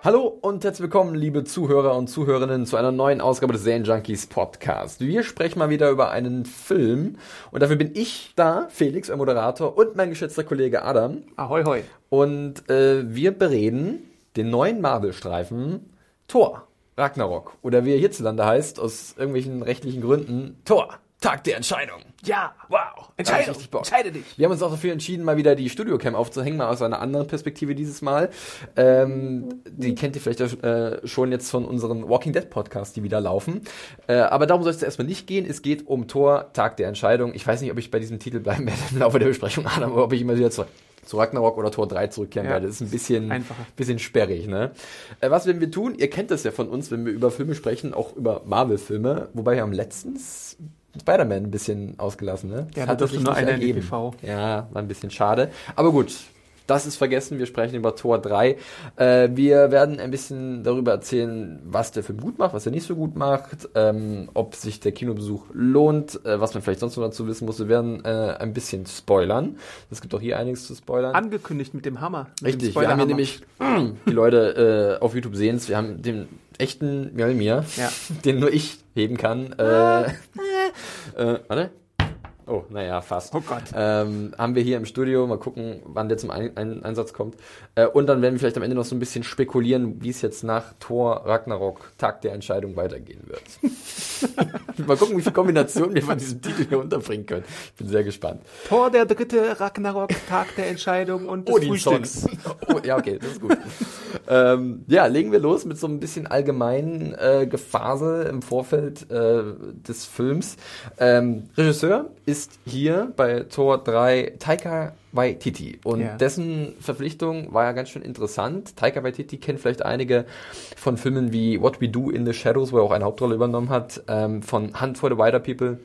Hallo und herzlich willkommen, liebe Zuhörer und Zuhörerinnen, zu einer neuen Ausgabe des Serien Junkies Podcast. Wir sprechen mal wieder über einen Film und dafür bin ich da, Felix, euer Moderator, und mein geschätzter Kollege Adam. Ahoi, hoi. Und äh, wir bereden den neuen Marvel-Streifen Thor, Ragnarok. Oder wie er hierzulande heißt, aus irgendwelchen rechtlichen Gründen, Thor, Tag der Entscheidung. Ja, Wow. Entscheidung. Da hab ich richtig Bock. Entscheide dich. Wir haben uns auch dafür entschieden, mal wieder die Studiocam aufzuhängen, mal aus einer anderen Perspektive dieses Mal. Ähm, die kennt ihr vielleicht äh, schon jetzt von unseren Walking Dead Podcasts, die wieder laufen. Äh, aber darum soll es erstmal nicht gehen. Es geht um Thor, Tag der Entscheidung. Ich weiß nicht, ob ich bei diesem Titel bleiben werde im Laufe der Besprechung, aber ob ich immer wieder zu, zu Ragnarok oder Tor 3 zurückkehren Ja. werde. Das ist ein bisschen, Einfacher. bisschen sperrig. Ne? Äh, was werden wir tun? Ihr kennt das ja von uns, wenn wir über Filme sprechen, auch über Marvel-Filme. Wobei wir haben letztens Spider-Man ein bisschen ausgelassen. Ne? Ja, Das hat sich nur einer in die ergeben. PV. Ja, war ein bisschen schade. Aber gut, das ist vergessen. Wir sprechen über Tor 3. Äh, wir werden ein bisschen darüber erzählen, was der Film gut macht, was er nicht so gut macht, ähm, ob sich der Kinobesuch lohnt, äh, was man vielleicht sonst noch dazu wissen muss. Wir werden äh, ein bisschen spoilern. Es gibt auch hier einiges zu spoilern. Angekündigt mit dem Hammer. Mit dem Richtig, wir haben hier nämlich, die Leute äh, auf YouTube sehen es, wir haben den echten Mjolnir, Ja. den nur ich heben kann. Äh, äh, warte. Oh, naja, fast. Oh Gott. Ähm, haben wir hier im Studio, mal gucken, wann der zum ein ein Einsatz kommt. Äh, und dann werden wir vielleicht am Ende noch so ein bisschen spekulieren, wie es jetzt nach Thor Ragnarok, Tag der Entscheidung, weitergehen wird. mal gucken, wie viele Kombinationen wir von diesem Titel hier unterbringen können. Ich bin sehr gespannt. Tor der dritte, Ragnarok, Tag der Entscheidung und des Frühstücks. Oh, ja, okay, das ist gut. ähm, ja, legen wir los mit so ein bisschen allgemeinen äh, Gefasel im Vorfeld äh, des Films. Ähm, Regisseur ist hier bei Tor 3 Taika Waititi und Ja. dessen Verpflichtung war ja ganz schön interessant. Taika Waititi kennt vielleicht einige von Filmen wie What We Do in the Shadows, wo er auch eine Hauptrolle übernommen hat, ähm, von Hunt for the Wider People.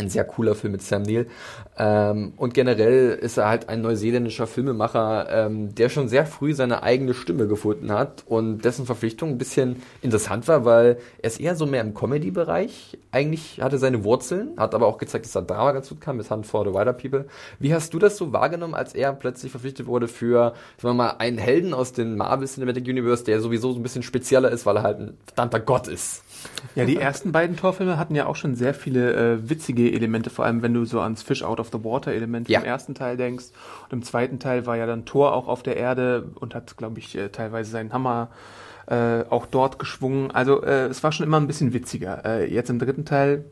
Ein sehr cooler Film mit Sam Neill. Ähm, und generell ist er halt ein neuseeländischer Filmemacher, ähm, der schon sehr früh seine eigene Stimme gefunden hat und dessen Verpflichtung ein bisschen interessant war, weil er ist eher so mehr im Comedy-Bereich. Eigentlich hatte seine Wurzeln, hat aber auch gezeigt, dass er Drama ganz gut kann mit Hunt for the Wider People. Wie hast du das so wahrgenommen, als er plötzlich verpflichtet wurde für, sagen wir mal, einen Helden aus dem Marvel Cinematic Universe, der sowieso so ein bisschen spezieller ist, weil er halt ein verdammter Gott ist? Ja, die ersten beiden Torfilme hatten ja auch schon sehr viele äh, witzige Elemente, vor allem wenn du so ans Fish Out of the Water Element Ja. im ersten Teil denkst. Und im zweiten Teil war ja dann Thor auch auf der Erde und hat, glaube ich, äh, teilweise seinen Hammer äh, auch dort geschwungen. Also äh, es war schon immer ein bisschen witziger. Äh, jetzt im dritten Teil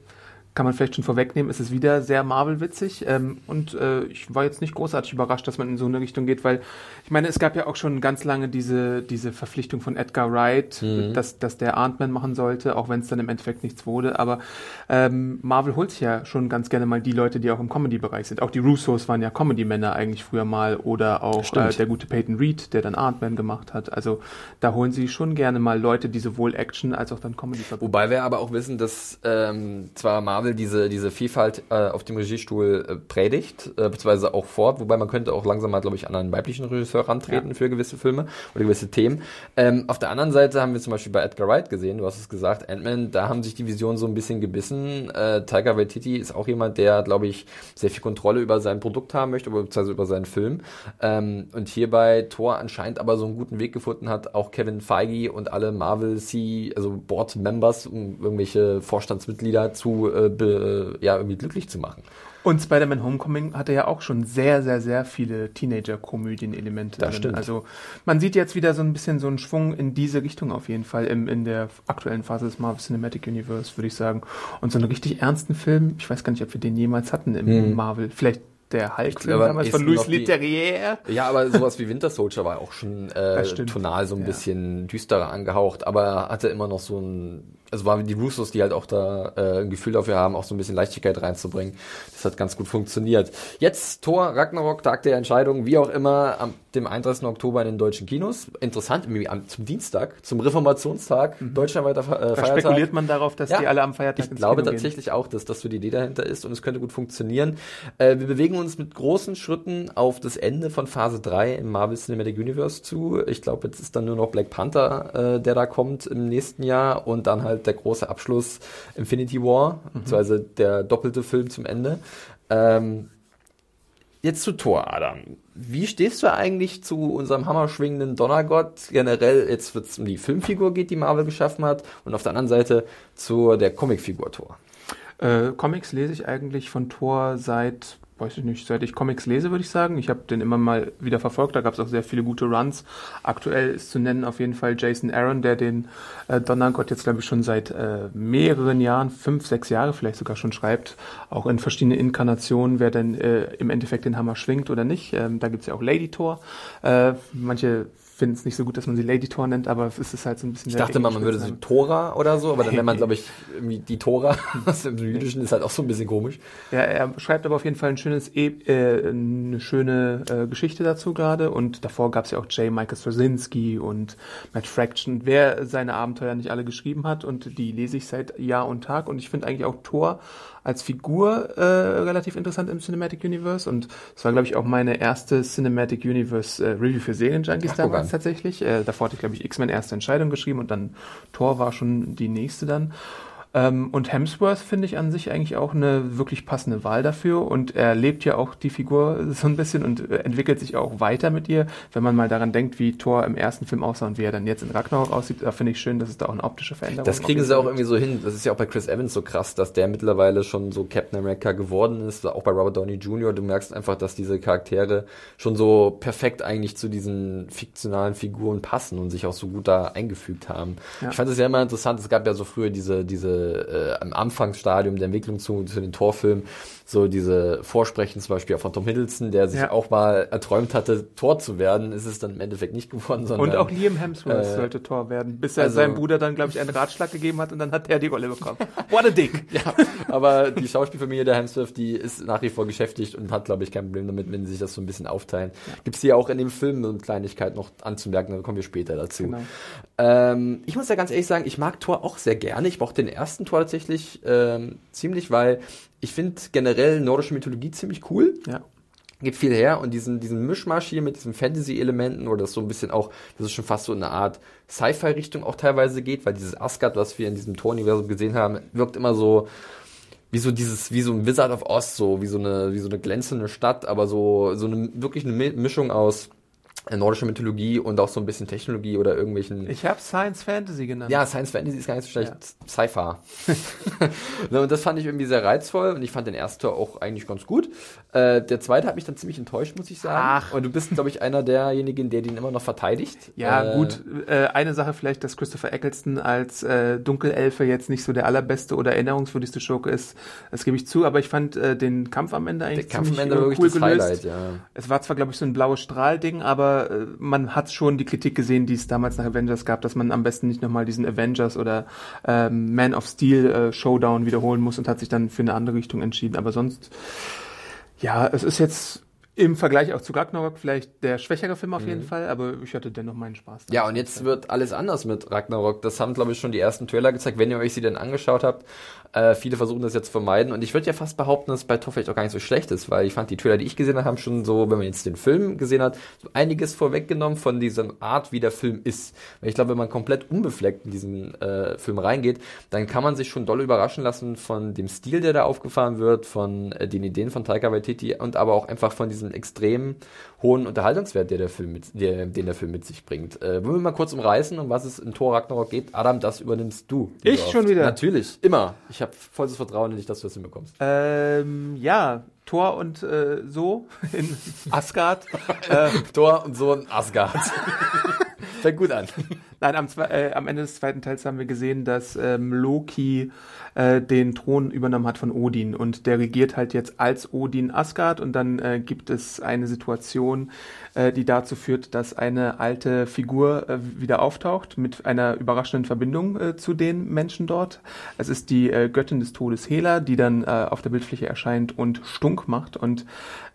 kann man vielleicht schon vorwegnehmen, ist es wieder sehr Marvel-witzig. Ähm, und äh, ich war jetzt nicht großartig überrascht, dass man in so eine Richtung geht, weil ich meine, es gab ja auch schon ganz lange diese, diese Verpflichtung von Edgar Wright, dass, dass der Ant-Man machen sollte, auch wenn es dann im Endeffekt nichts wurde. Aber ähm, Marvel holt sich ja schon ganz gerne mal die Leute, die auch im Comedy-Bereich sind. Auch die Russos waren ja Comedy-Männer eigentlich früher mal oder auch äh, der gute Peyton Reed, der dann Ant-Man gemacht hat. Also da holen sie schon gerne mal Leute, die sowohl Action als auch dann Comedy verbinden. Wobei wir aber auch wissen, dass ähm, zwar Marvel diese, diese Vielfalt äh, auf dem Regiestuhl äh, predigt, äh, beziehungsweise auch fort, wobei man könnte auch langsam mal, glaube ich, an einen weiblichen Regisseur rantreten Ja. für gewisse Filme oder gewisse Themen. Ähm, auf der anderen Seite haben wir zum Beispiel bei Edgar Wright gesehen, du hast es gesagt, Ant-Man, da haben sich die Visionen so ein bisschen gebissen. Äh, Taika Waititi ist auch jemand, der, glaube ich, sehr viel Kontrolle über sein Produkt haben möchte, beziehungsweise über seinen Film. Ähm, und hier bei Thor anscheinend aber so einen guten Weg gefunden hat, auch Kevin Feige und alle Marvel C, also Board Members, um irgendwelche Vorstandsmitglieder zu äh, be, ja, irgendwie glücklich zu machen. Und Spider-Man Homecoming hatte ja auch schon sehr, sehr, sehr viele Teenager-Komödien-Elemente. Das drin. stimmt. Also man sieht jetzt wieder so ein bisschen so einen Schwung in diese Richtung auf jeden Fall im, in der aktuellen Phase des Marvel Cinematic Universe, würde ich sagen. Und so einen richtig ernsten Film, ich weiß gar nicht, ob wir den jemals hatten im Hm. Marvel. Vielleicht der Hulk-Film damals von Louis Leterrier. Ja, aber sowas wie Winter Soldier war auch schon äh, tonal so ein Ja. bisschen düsterer angehaucht, aber hatte immer noch so einen also waren die Russos, die halt auch da äh, ein Gefühl dafür haben, auch so ein bisschen Leichtigkeit reinzubringen. Das hat ganz gut funktioniert. Jetzt Thor Ragnarok, Tag der Entscheidung, wie auch immer, am dem 31. Oktober in den deutschen Kinos. Interessant, zum Dienstag, zum Reformationstag, mhm. deutschlandweiter äh, da spekuliert man darauf, dass ja, die alle am Feiertag Ich glaube Kino tatsächlich gehen. auch, dass das so die Idee dahinter ist und es könnte gut funktionieren. Äh, wir bewegen uns mit großen Schritten auf das Ende von Phase 3 im Marvel Cinematic Universe zu. Ich glaube, jetzt ist dann nur noch Black Panther, äh, der da kommt im nächsten Jahr und dann halt der große Abschluss Infinity War, mhm. beziehungsweise der doppelte Film zum Ende. Ähm, jetzt zu Thor, Adam. Wie stehst du eigentlich zu unserem hammerschwingenden Donnergott? Generell, jetzt wird es um die Filmfigur geht, die Marvel geschaffen hat, und auf der anderen Seite zu der Comicfigur Thor. Äh, Comics lese ich eigentlich von Thor seit weiß ich nicht, seit ich Comics lese, würde ich sagen. Ich habe den immer mal wieder verfolgt, da gab es auch sehr viele gute Runs. Aktuell ist zu nennen auf jeden Fall Jason Aaron, der den äh, Donnergott jetzt, glaube ich, schon seit äh, mehreren Jahren, fünf, sechs Jahre vielleicht sogar schon schreibt, auch in verschiedenen Inkarnationen, wer denn äh, im Endeffekt den Hammer schwingt oder nicht. Ähm, da gibt's ja auch Lady Thor. Äh, manche finde es nicht so gut, dass man sie Lady Thor nennt, aber es ist halt so ein bisschen. Ich dachte mal, man würde sie Tora oder so, aber dann nennt man, glaube ich, die Tora. Das im Jüdischen ist halt auch so ein bisschen komisch. Ja, er schreibt aber auf jeden Fall ein schönes, e äh, eine schöne äh, Geschichte dazu gerade. Und davor gab es ja auch J. Michael Straczynski und Matt Fraction, wer seine Abenteuer nicht alle geschrieben hat. Und die lese ich seit Jahr und Tag. Und ich finde eigentlich auch Thor als Figur äh, relativ interessant im Cinematic Universe und es war, glaube ich, auch meine erste Cinematic Universe äh, Review für Serienjunkies damals tatsächlich. Äh, davor hatte ich, glaube ich, X-Men erste Entscheidung geschrieben und dann Thor war schon die nächste dann. Ähm, und Hemsworth finde ich an sich eigentlich auch eine wirklich passende Wahl dafür. Und er lebt ja auch die Figur so ein bisschen und entwickelt sich auch weiter mit ihr. Wenn man mal daran denkt, wie Thor im ersten Film aussah und wie er dann jetzt in Ragnarok aussieht, da finde ich schön, dass es da auch eine optische Veränderung gibt. Das kriegen sie auch irgendwie so hin. Das ist ja auch bei Chris Evans so krass, dass der mittlerweile schon so Captain America geworden ist. Auch bei Robert Downey Jr. Du merkst einfach, dass diese Charaktere schon so perfekt eigentlich zu diesen fiktionalen Figuren passen und sich auch so gut da eingefügt haben. Ja. Ich fand es ja immer interessant. Es gab ja so früher diese, diese äh, im Anfangsstadium der Entwicklung zu, zu den Torfilmen so diese Vorsprechen zum Beispiel von Tom Hiddleston, der sich ja. auch mal erträumt hatte, Tor zu werden, ist es dann im Endeffekt nicht geworden. Sondern, und auch Liam Hemsworth äh, sollte Tor werden, bis er also, seinem Bruder dann, glaube ich, einen Ratschlag gegeben hat und dann hat er die Rolle bekommen. What a dick! ja, aber die Schauspielfamilie der Hemsworth, die ist nach wie vor geschäftigt und hat, glaube ich, kein Problem damit, wenn sie sich das so ein bisschen aufteilen. Ja. Gibt es hier auch in dem Film so eine Kleinigkeit noch anzumerken, da kommen wir später dazu. Genau. Ähm, ich muss ja ganz ehrlich sagen, ich mag Tor auch sehr gerne. Ich brauche den ersten Tor tatsächlich ähm, ziemlich, weil ich finde generell nordische Mythologie ziemlich cool. Ja. Gibt viel her und diesen, diesen Mischmasch hier mit diesen Fantasy-Elementen oder das so ein bisschen auch, das ist schon fast so eine Art Sci-Fi-Richtung auch teilweise geht, weil dieses Asgard, was wir in diesem Tor-Universum gesehen haben, wirkt immer so, wie so dieses, wie so ein Wizard of Oz, so, wie so eine, wie so eine glänzende Stadt, aber so, so eine, wirklich eine Mischung aus nordische Mythologie und auch so ein bisschen Technologie oder irgendwelchen. Ich habe Science Fantasy genannt. Ja, Science Fantasy ist gar nicht so schlecht. Ja. Sci-Fi. Und das fand ich irgendwie sehr reizvoll und ich fand den ersten auch eigentlich ganz gut. Äh, der zweite hat mich dann ziemlich enttäuscht, muss ich sagen. Ach. Und du bist, glaube ich, einer derjenigen, der den immer noch verteidigt. Ja, äh, gut. Äh, eine Sache vielleicht, dass Christopher Eccleston als äh, Dunkelelfe jetzt nicht so der allerbeste oder erinnerungswürdigste Schurke ist. Das gebe ich zu, aber ich fand äh, den Kampf am Ende eigentlich der ziemlich Kampf am Ende äh, cool gelöst. Highlight, ja. Es war zwar, glaube ich, so ein blaues Strahlding, aber äh, man hat schon die Kritik gesehen, die es damals nach Avengers gab, dass man am besten nicht nochmal diesen Avengers oder ähm, Man of Steel äh, Showdown wiederholen muss und hat sich dann für eine andere Richtung entschieden. Aber sonst, ja, es ist jetzt im Vergleich auch zu Ragnarok vielleicht der schwächere Film auf jeden mhm. Fall, aber ich hatte dennoch meinen Spaß. Ja, und jetzt wird alles anders mit Ragnarok. Das haben, glaube ich, schon die ersten Trailer gezeigt. Wenn ihr euch sie denn angeschaut habt, äh, viele versuchen das jetzt zu vermeiden. Und ich würde ja fast behaupten, dass bei Tor vielleicht auch gar nicht so schlecht ist, weil ich fand die Trailer, die ich gesehen habe, haben schon so, wenn man jetzt den Film gesehen hat, so einiges vorweggenommen von dieser Art, wie der Film ist. Weil ich glaube, wenn man komplett unbefleckt in diesen äh, Film reingeht, dann kann man sich schon doll überraschen lassen von dem Stil, der da aufgefahren wird, von äh, den Ideen von Taika Waititi und aber auch einfach von diesem extrem hohen Unterhaltungswert, der der Film mit, der, den der Film mit sich bringt. Äh, wollen wir mal kurz umreißen, um was es in Tor Ragnarok geht? Adam, das übernimmst du. Ich schon wieder? Natürlich, immer. Ich habe volles Vertrauen in dich, dass du das hinbekommst. Ähm, ja, Thor und äh, so in Asgard. äh, Thor und so in Asgard. Fängt gut an. Nein, am, äh, am Ende des zweiten Teils haben wir gesehen, dass ähm, Loki äh, den Thron übernommen hat von Odin und der regiert halt jetzt als Odin Asgard und dann äh, gibt es eine Situation, äh, die dazu führt, dass eine alte Figur äh, wieder auftaucht mit einer überraschenden Verbindung äh, zu den Menschen dort. Es ist die Göttin des Todes Hela, die dann auf der Bildfläche erscheint und stunk macht und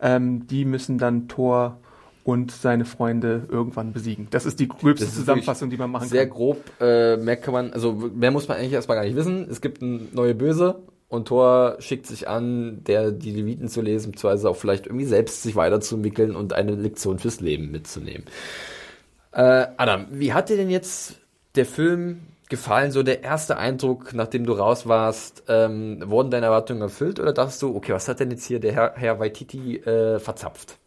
ähm, die müssen dann Thor und seine Freunde irgendwann besiegen. Das ist die gröbste Zusammenfassung, die man machen Sehr kann. grob, äh, mehr kann man, also mehr muss man eigentlich erstmal gar nicht wissen. Es gibt ein neue Böse und Thor schickt sich an, der die Leviten zu lesen, beziehungsweise auch vielleicht irgendwie selbst sich weiterzuentwickeln und eine Lektion fürs Leben mitzunehmen. Äh, Adam, wie hat dir denn jetzt der Film gefallen? So der erste Eindruck, nachdem du raus warst, ähm, wurden deine Erwartungen erfüllt oder dachtest du, okay, was hat denn jetzt hier der Herr, Herr Waititi äh, verzapft?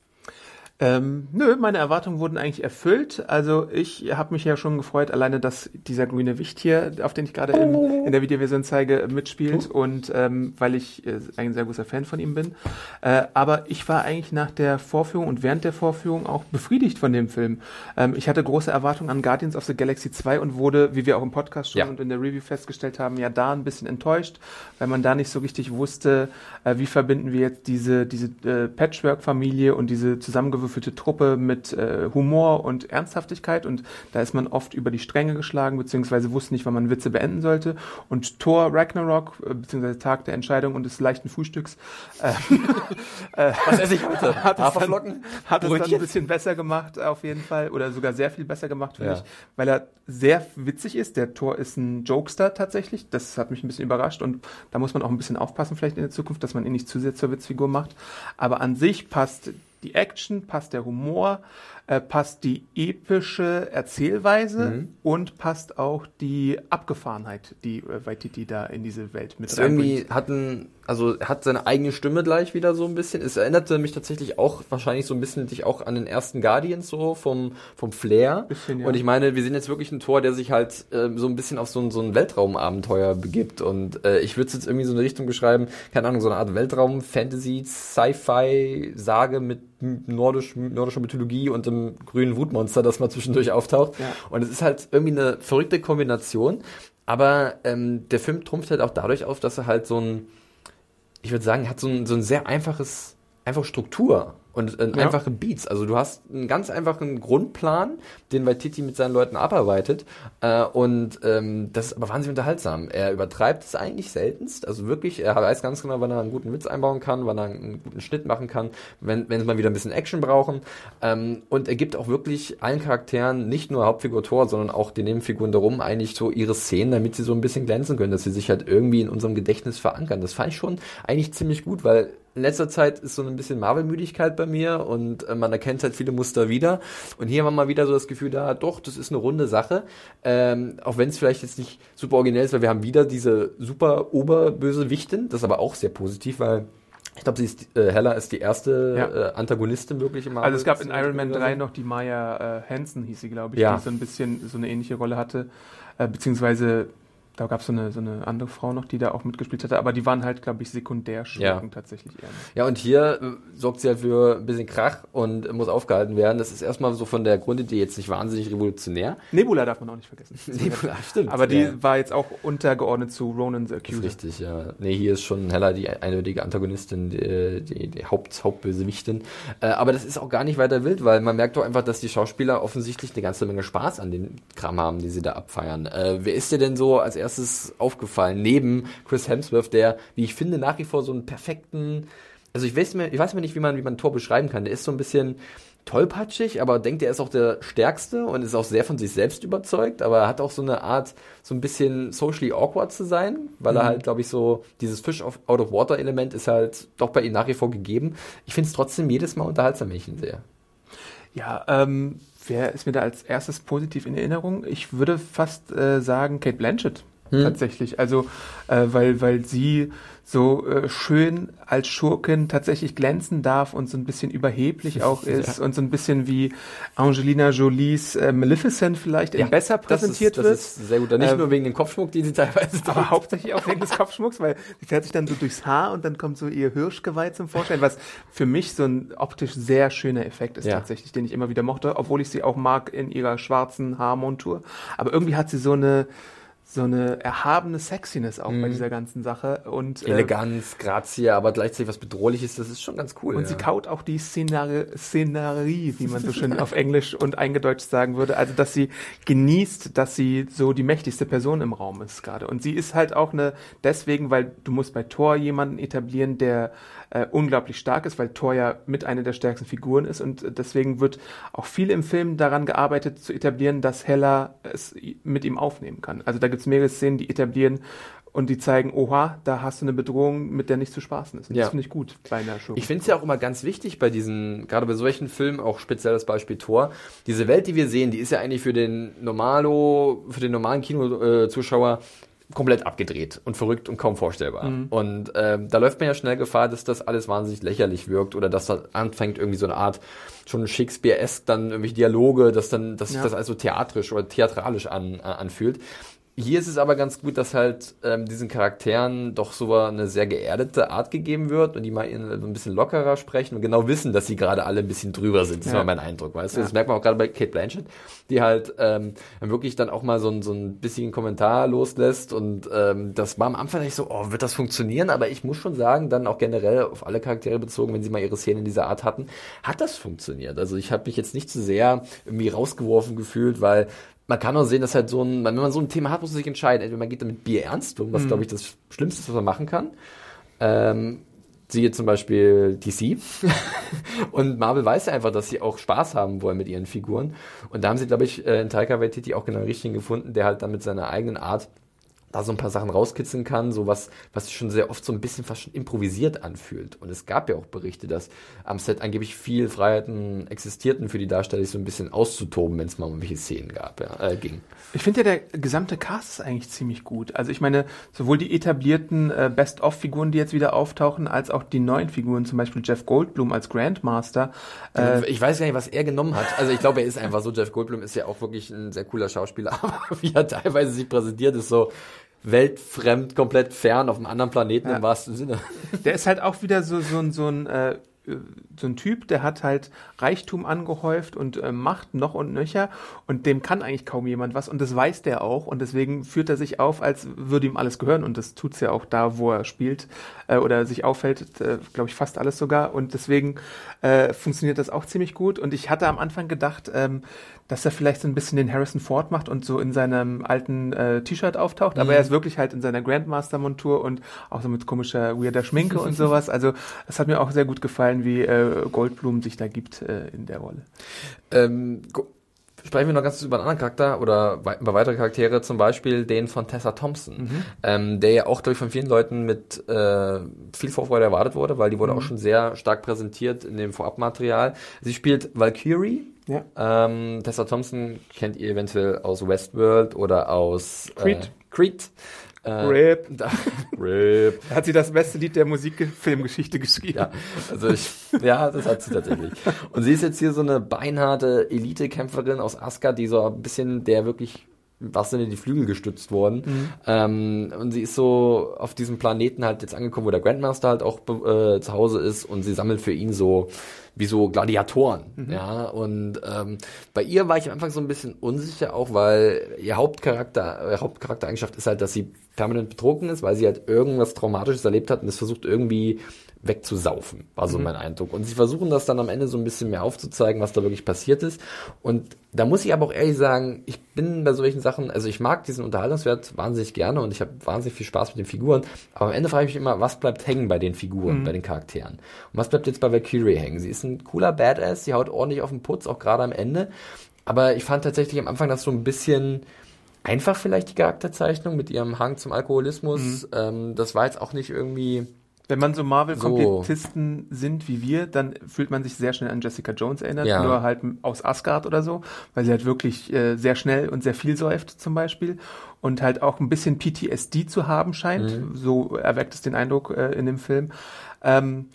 Ähm, nö, meine Erwartungen wurden eigentlich erfüllt. Also ich habe mich ja schon gefreut, alleine, dass dieser grüne Wicht hier, auf den ich gerade in, in der Videoversion zeige, mitspielt und ähm, weil ich äh, ein sehr großer Fan von ihm bin. Äh, aber ich war eigentlich nach der Vorführung und während der Vorführung auch befriedigt von dem Film. Ähm, ich hatte große Erwartungen an Guardians of the Galaxy 2 und wurde, wie wir auch im Podcast schon Ja. und in der Review festgestellt haben, ja da ein bisschen enttäuscht, weil man da nicht so richtig wusste, äh, wie verbinden wir jetzt diese, diese äh, Patchwork-Familie und diese zusammengewürfelte Truppe mit äh, Humor und Ernsthaftigkeit und da ist man oft über die Stränge geschlagen, beziehungsweise wusste nicht, wann man Witze beenden sollte. Und Thor Ragnarok, äh, beziehungsweise Tag der Entscheidung und des leichten Frühstücks, Was esse ich heute? hat es dann, hat es dann ein bisschen besser gemacht, auf jeden Fall. Oder sogar sehr viel besser gemacht, finde Ja. ich. Weil er sehr witzig ist. Der Tor ist ein Jokester tatsächlich. Das hat mich ein bisschen überrascht. Und da muss man auch ein bisschen aufpassen, vielleicht in der Zukunft, dass man ihn nicht zu sehr zur Witzfigur macht. Aber an sich passt die Action, passt der Humor, äh, passt die epische Erzählweise Mhm. und passt auch die Abgefahrenheit, die äh, Waititi da in diese Welt mit Ist irgendwie reinbringt. hat ein, also hat seine eigene Stimme gleich wieder so ein bisschen. Es erinnerte mich tatsächlich auch wahrscheinlich so ein bisschen dich auch an den ersten Guardians so vom vom Flair. Bisschen, ja. Und ich meine, wir sehen jetzt wirklich ein Tor, der sich halt äh, so ein bisschen auf so ein, so ein Weltraumabenteuer begibt. Und äh, ich würde es jetzt irgendwie so eine Richtung beschreiben, keine Ahnung, so eine Art Weltraum-Fantasy, Sci-Fi-Sage mit nordisch, nordischer Mythologie und dem grünen Wutmonster, das mal zwischendurch auftaucht. Ja. Und es ist halt irgendwie eine verrückte Kombination. Aber ähm, der Film trumpft halt auch dadurch auf, dass er halt so ein, ich würde sagen, hat so ein, so ein sehr einfaches, einfach Struktur und äh, Ja. einfache Beats. Also du hast einen ganz einfachen Grundplan, den Waititi mit seinen Leuten abarbeitet äh, und ähm, das ist aber wahnsinnig unterhaltsam. Er übertreibt es eigentlich seltenst, also wirklich, er weiß ganz genau, wann er einen guten Witz einbauen kann, wann er einen guten Schnitt machen kann, wenn, wenn sie mal wieder ein bisschen Action brauchen ähm, und er gibt auch wirklich allen Charakteren, nicht nur Hauptfigur Thor, sondern auch den Nebenfiguren darum, eigentlich so ihre Szenen, damit sie so ein bisschen glänzen können, dass sie sich halt irgendwie in unserem Gedächtnis verankern. Das fand ich schon eigentlich ziemlich gut, weil in letzter Zeit ist so ein bisschen Marvel-Müdigkeit bei mir und äh, man erkennt halt viele Muster wieder. Und hier haben wir mal wieder so das Gefühl da, doch, das ist eine runde Sache. Ähm, auch wenn es vielleicht jetzt nicht super originell ist, weil wir haben wieder diese super Oberbösewichtin. Das ist aber auch sehr positiv, weil ich glaube, sie ist, äh, Hella ist die erste Ja. äh, Antagonistin wirklich im Marvel. Also es gab in Iron Man 3 noch die Maya äh, Hansen, hieß sie, glaube ich, Ja. die so ein bisschen so eine ähnliche Rolle hatte. Äh, beziehungsweise da gab es so eine, so eine andere Frau noch, die da auch mitgespielt hatte, aber die waren halt, glaube ich, sekundär Schurken tatsächlich eher. Ja, und hier äh, sorgt sie halt für ein bisschen Krach und muss aufgehalten werden. Das ist erstmal so von der Grundidee jetzt nicht wahnsinnig revolutionär. Nebula darf man auch nicht vergessen. Nebula, stimmt. Aber die Ja. war jetzt auch untergeordnet zu Ronan the Accuser. richtig, ja. Nee, hier ist schon Hella die eindeutige Antagonistin, die, die, die Haupt, Hauptbösewichtin. Äh, aber das ist auch gar nicht weiter wild, weil man merkt doch einfach, dass die Schauspieler offensichtlich eine ganze Menge Spaß an den Kram haben, die sie da abfeiern. Äh, wer ist dir denn so als erstes aufgefallen? Neben Chris Hemsworth, der, wie ich finde, nach wie vor so einen perfekten, also ich weiß mir, ich weiß mir nicht, wie man, wie man Tor beschreiben kann. Der ist so ein bisschen tollpatschig, aber denkt, er ist auch der Stärkste und ist auch sehr von sich selbst überzeugt, aber er hat auch so eine Art, so ein bisschen socially awkward zu sein, weil er halt, glaube ich, so dieses Fish of, out of water Element ist halt doch bei ihm nach wie vor gegeben. Ich finde es trotzdem jedes Mal unterhaltsam, wenn ich ihn sehe. Ja, ähm, wer ist mir da als erstes positiv in Erinnerung? Ich würde fast äh, sagen Kate Blanchett Hm. tatsächlich. Also, äh, weil, weil sie so äh, schön als Schurkin tatsächlich glänzen darf und so ein bisschen überheblich auch ist ja. und so ein bisschen wie Angelina Jolies äh, Maleficent vielleicht ja, besser präsentiert das ist, wird. Das ist sehr gut. Nicht ähm, nur wegen dem Kopfschmuck, den sie teilweise trägt. Aber hauptsächlich auch wegen des Kopfschmucks, weil sie fährt sich dann so durchs Haar und dann kommt so ihr Hirschgeweih zum Vorschein, was für mich so ein optisch sehr schöner Effekt ist ja. tatsächlich, den ich immer wieder mochte, obwohl ich sie auch mag in ihrer schwarzen Haarmontur. Aber irgendwie hat sie so eine so eine erhabene Sexiness auch mhm. bei dieser ganzen Sache und äh, Eleganz, äh, Grazie, aber gleichzeitig was bedrohliches, das ist schon ganz cool. Und ja. sie kaut auch die Szenari Szenerie, wie man so schön auf Englisch und eingedeutscht sagen würde, also dass sie genießt, dass sie so die mächtigste Person im Raum ist gerade und sie ist halt auch eine deswegen, weil du musst bei Thor jemanden etablieren, der äh, unglaublich stark ist, weil Thor ja mit einer der stärksten Figuren ist und deswegen wird auch viel im Film daran gearbeitet zu etablieren, dass Hella es mit ihm aufnehmen kann. Also da gibt es mehrere Szenen, die etablieren und die zeigen, oha, da hast du eine Bedrohung, mit der nicht zu spaßen ist. Und ja. Das finde ich gut bei einer Show. Ich finde es ja auch immer ganz wichtig bei diesen, gerade bei solchen Filmen, auch speziell das Beispiel Thor, diese Welt, die wir sehen, die ist ja eigentlich für den Normalo, für den normalen Kinozuschauer komplett abgedreht und verrückt und kaum vorstellbar. Mhm. Und ähm, da läuft man ja schnell Gefahr, dass das alles wahnsinnig lächerlich wirkt oder dass das anfängt irgendwie so eine Art schon Shakespeare-esque dann irgendwelche Dialoge, dass dann, dass ja. sich das also theatrisch oder theatralisch an, äh, anfühlt. Hier ist es aber ganz gut, dass halt ähm, diesen Charakteren doch so eine sehr geerdete Art gegeben wird und die mal so ein bisschen lockerer sprechen und genau wissen, dass sie gerade alle ein bisschen drüber sind. Das ja. war mein Eindruck, weißt du? Das merkt man auch gerade bei Kate Blanchett, die halt ähm, wirklich dann auch mal so, ein, so ein bisschen Kommentar loslässt und ähm, das war am Anfang nicht so, oh, wird das funktionieren? Aber ich muss schon sagen, dann auch generell auf alle Charaktere bezogen, wenn sie mal ihre Szenen in dieser Art hatten, hat das funktioniert. Also ich habe mich jetzt nicht zu sehr irgendwie rausgeworfen gefühlt, weil man kann auch sehen, dass halt so ein, wenn man so ein Thema hat, muss man sich entscheiden. Entweder man geht damit Bier ernst um, was mhm. glaube ich das Schlimmste ist, was man machen kann. Ähm, siehe zum Beispiel DC. und Marvel weiß ja einfach, dass sie auch Spaß haben wollen mit ihren Figuren. Und da haben sie, glaube ich, äh, in Taika Waititi auch genau den richtigen gefunden, der halt dann mit seiner eigenen Art da so ein paar Sachen rauskitzeln kann, so was, was sich schon sehr oft so ein bisschen fast schon improvisiert anfühlt. Und es gab ja auch Berichte, dass am Set angeblich viel Freiheiten existierten für die Darsteller, sich so ein bisschen auszutoben, wenn es mal um welche Szenen gab, ja, äh, ging. Ich finde ja, der gesamte Cast ist eigentlich ziemlich gut. Also ich meine, sowohl die etablierten äh, Best-of-Figuren, die jetzt wieder auftauchen, als auch die neuen Figuren, zum Beispiel Jeff Goldblum als Grandmaster. Äh, ich weiß gar nicht, was er genommen hat. Also ich glaube, er ist einfach so, Jeff Goldblum ist ja auch wirklich ein sehr cooler Schauspieler, aber wie er teilweise sich präsentiert, ist so, weltfremd, komplett fern auf einem anderen Planeten ja. im wahrsten Sinne. Der ist halt auch wieder so, so, so ein äh, so ein Typ, der hat halt Reichtum angehäuft und äh, Macht noch und nöcher und dem kann eigentlich kaum jemand was und das weiß der auch und deswegen führt er sich auf, als würde ihm alles gehören und das tut's ja auch da, wo er spielt äh, oder sich auffällt, äh, glaube ich fast alles sogar und deswegen äh, funktioniert das auch ziemlich gut und ich hatte am Anfang gedacht, ähm, dass er vielleicht so ein bisschen den Harrison Ford macht und so in seinem alten äh, T-Shirt auftaucht, mhm. aber er ist wirklich halt in seiner Grandmaster-Montur und auch so mit komischer, weirder Schminke und sowas. Also das hat mir auch sehr gut gefallen, wie äh, Goldblum sich da gibt äh, in der Rolle. Ähm, sprechen wir noch ganz über einen anderen Charakter oder über weitere Charaktere, zum Beispiel den von Tessa Thompson, mhm. ähm, der ja auch, glaube ich, von vielen Leuten mit äh, viel Vorfreude erwartet wurde, weil die wurde mhm. auch schon sehr stark präsentiert in dem Vorabmaterial. Sie spielt Valkyrie, ja. Ähm, Tessa Thompson kennt ihr eventuell aus Westworld oder aus Creed. Äh, Creed. Äh, Rip. Da, Rip. Hat sie das beste Lied der Musikfilmgeschichte geschrieben? Ja, also ich, ja, das hat sie tatsächlich. Und sie ist jetzt hier so eine beinharte Elite-Kämpferin aus Asgard, die so ein bisschen der wirklich was sind denn die Flügel gestützt worden. Mhm. Ähm, und sie ist so auf diesem Planeten halt jetzt angekommen, wo der Grandmaster halt auch äh, zu Hause ist und sie sammelt für ihn so wie so Gladiatoren. Mhm. Ja, und ähm, bei ihr war ich am Anfang so ein bisschen unsicher auch, weil ihr Hauptcharakter, ihre Hauptcharaktereigenschaft ist halt, dass sie permanent betrunken ist, weil sie halt irgendwas Traumatisches erlebt hat und es versucht irgendwie wegzusaufen, war so mhm. mein Eindruck. Und sie versuchen das dann am Ende so ein bisschen mehr aufzuzeigen, was da wirklich passiert ist. Und da muss ich aber auch ehrlich sagen, ich bin bei solchen Sachen, also ich mag diesen Unterhaltungswert wahnsinnig gerne und ich habe wahnsinnig viel Spaß mit den Figuren. Aber am Ende frage ich mich immer, was bleibt hängen bei den Figuren, mhm. bei den Charakteren? Und was bleibt jetzt bei Valkyrie hängen? Sie ist ein cooler Badass, sie haut ordentlich auf den Putz, auch gerade am Ende. Aber ich fand tatsächlich am Anfang das so ein bisschen einfach vielleicht die Charakterzeichnung mit ihrem Hang zum Alkoholismus. Mhm. Ähm, das war jetzt auch nicht irgendwie Wenn man so Marvel-Komplettisten sind wie wir, dann fühlt man sich sehr schnell an Jessica Jones erinnert, Ja. nur halt aus Asgard oder so, weil sie halt wirklich äh, sehr schnell und sehr viel säuft zum Beispiel und halt auch ein bisschen PTSD zu haben scheint. So erweckt es den Eindruck äh, in dem Film. Ähm,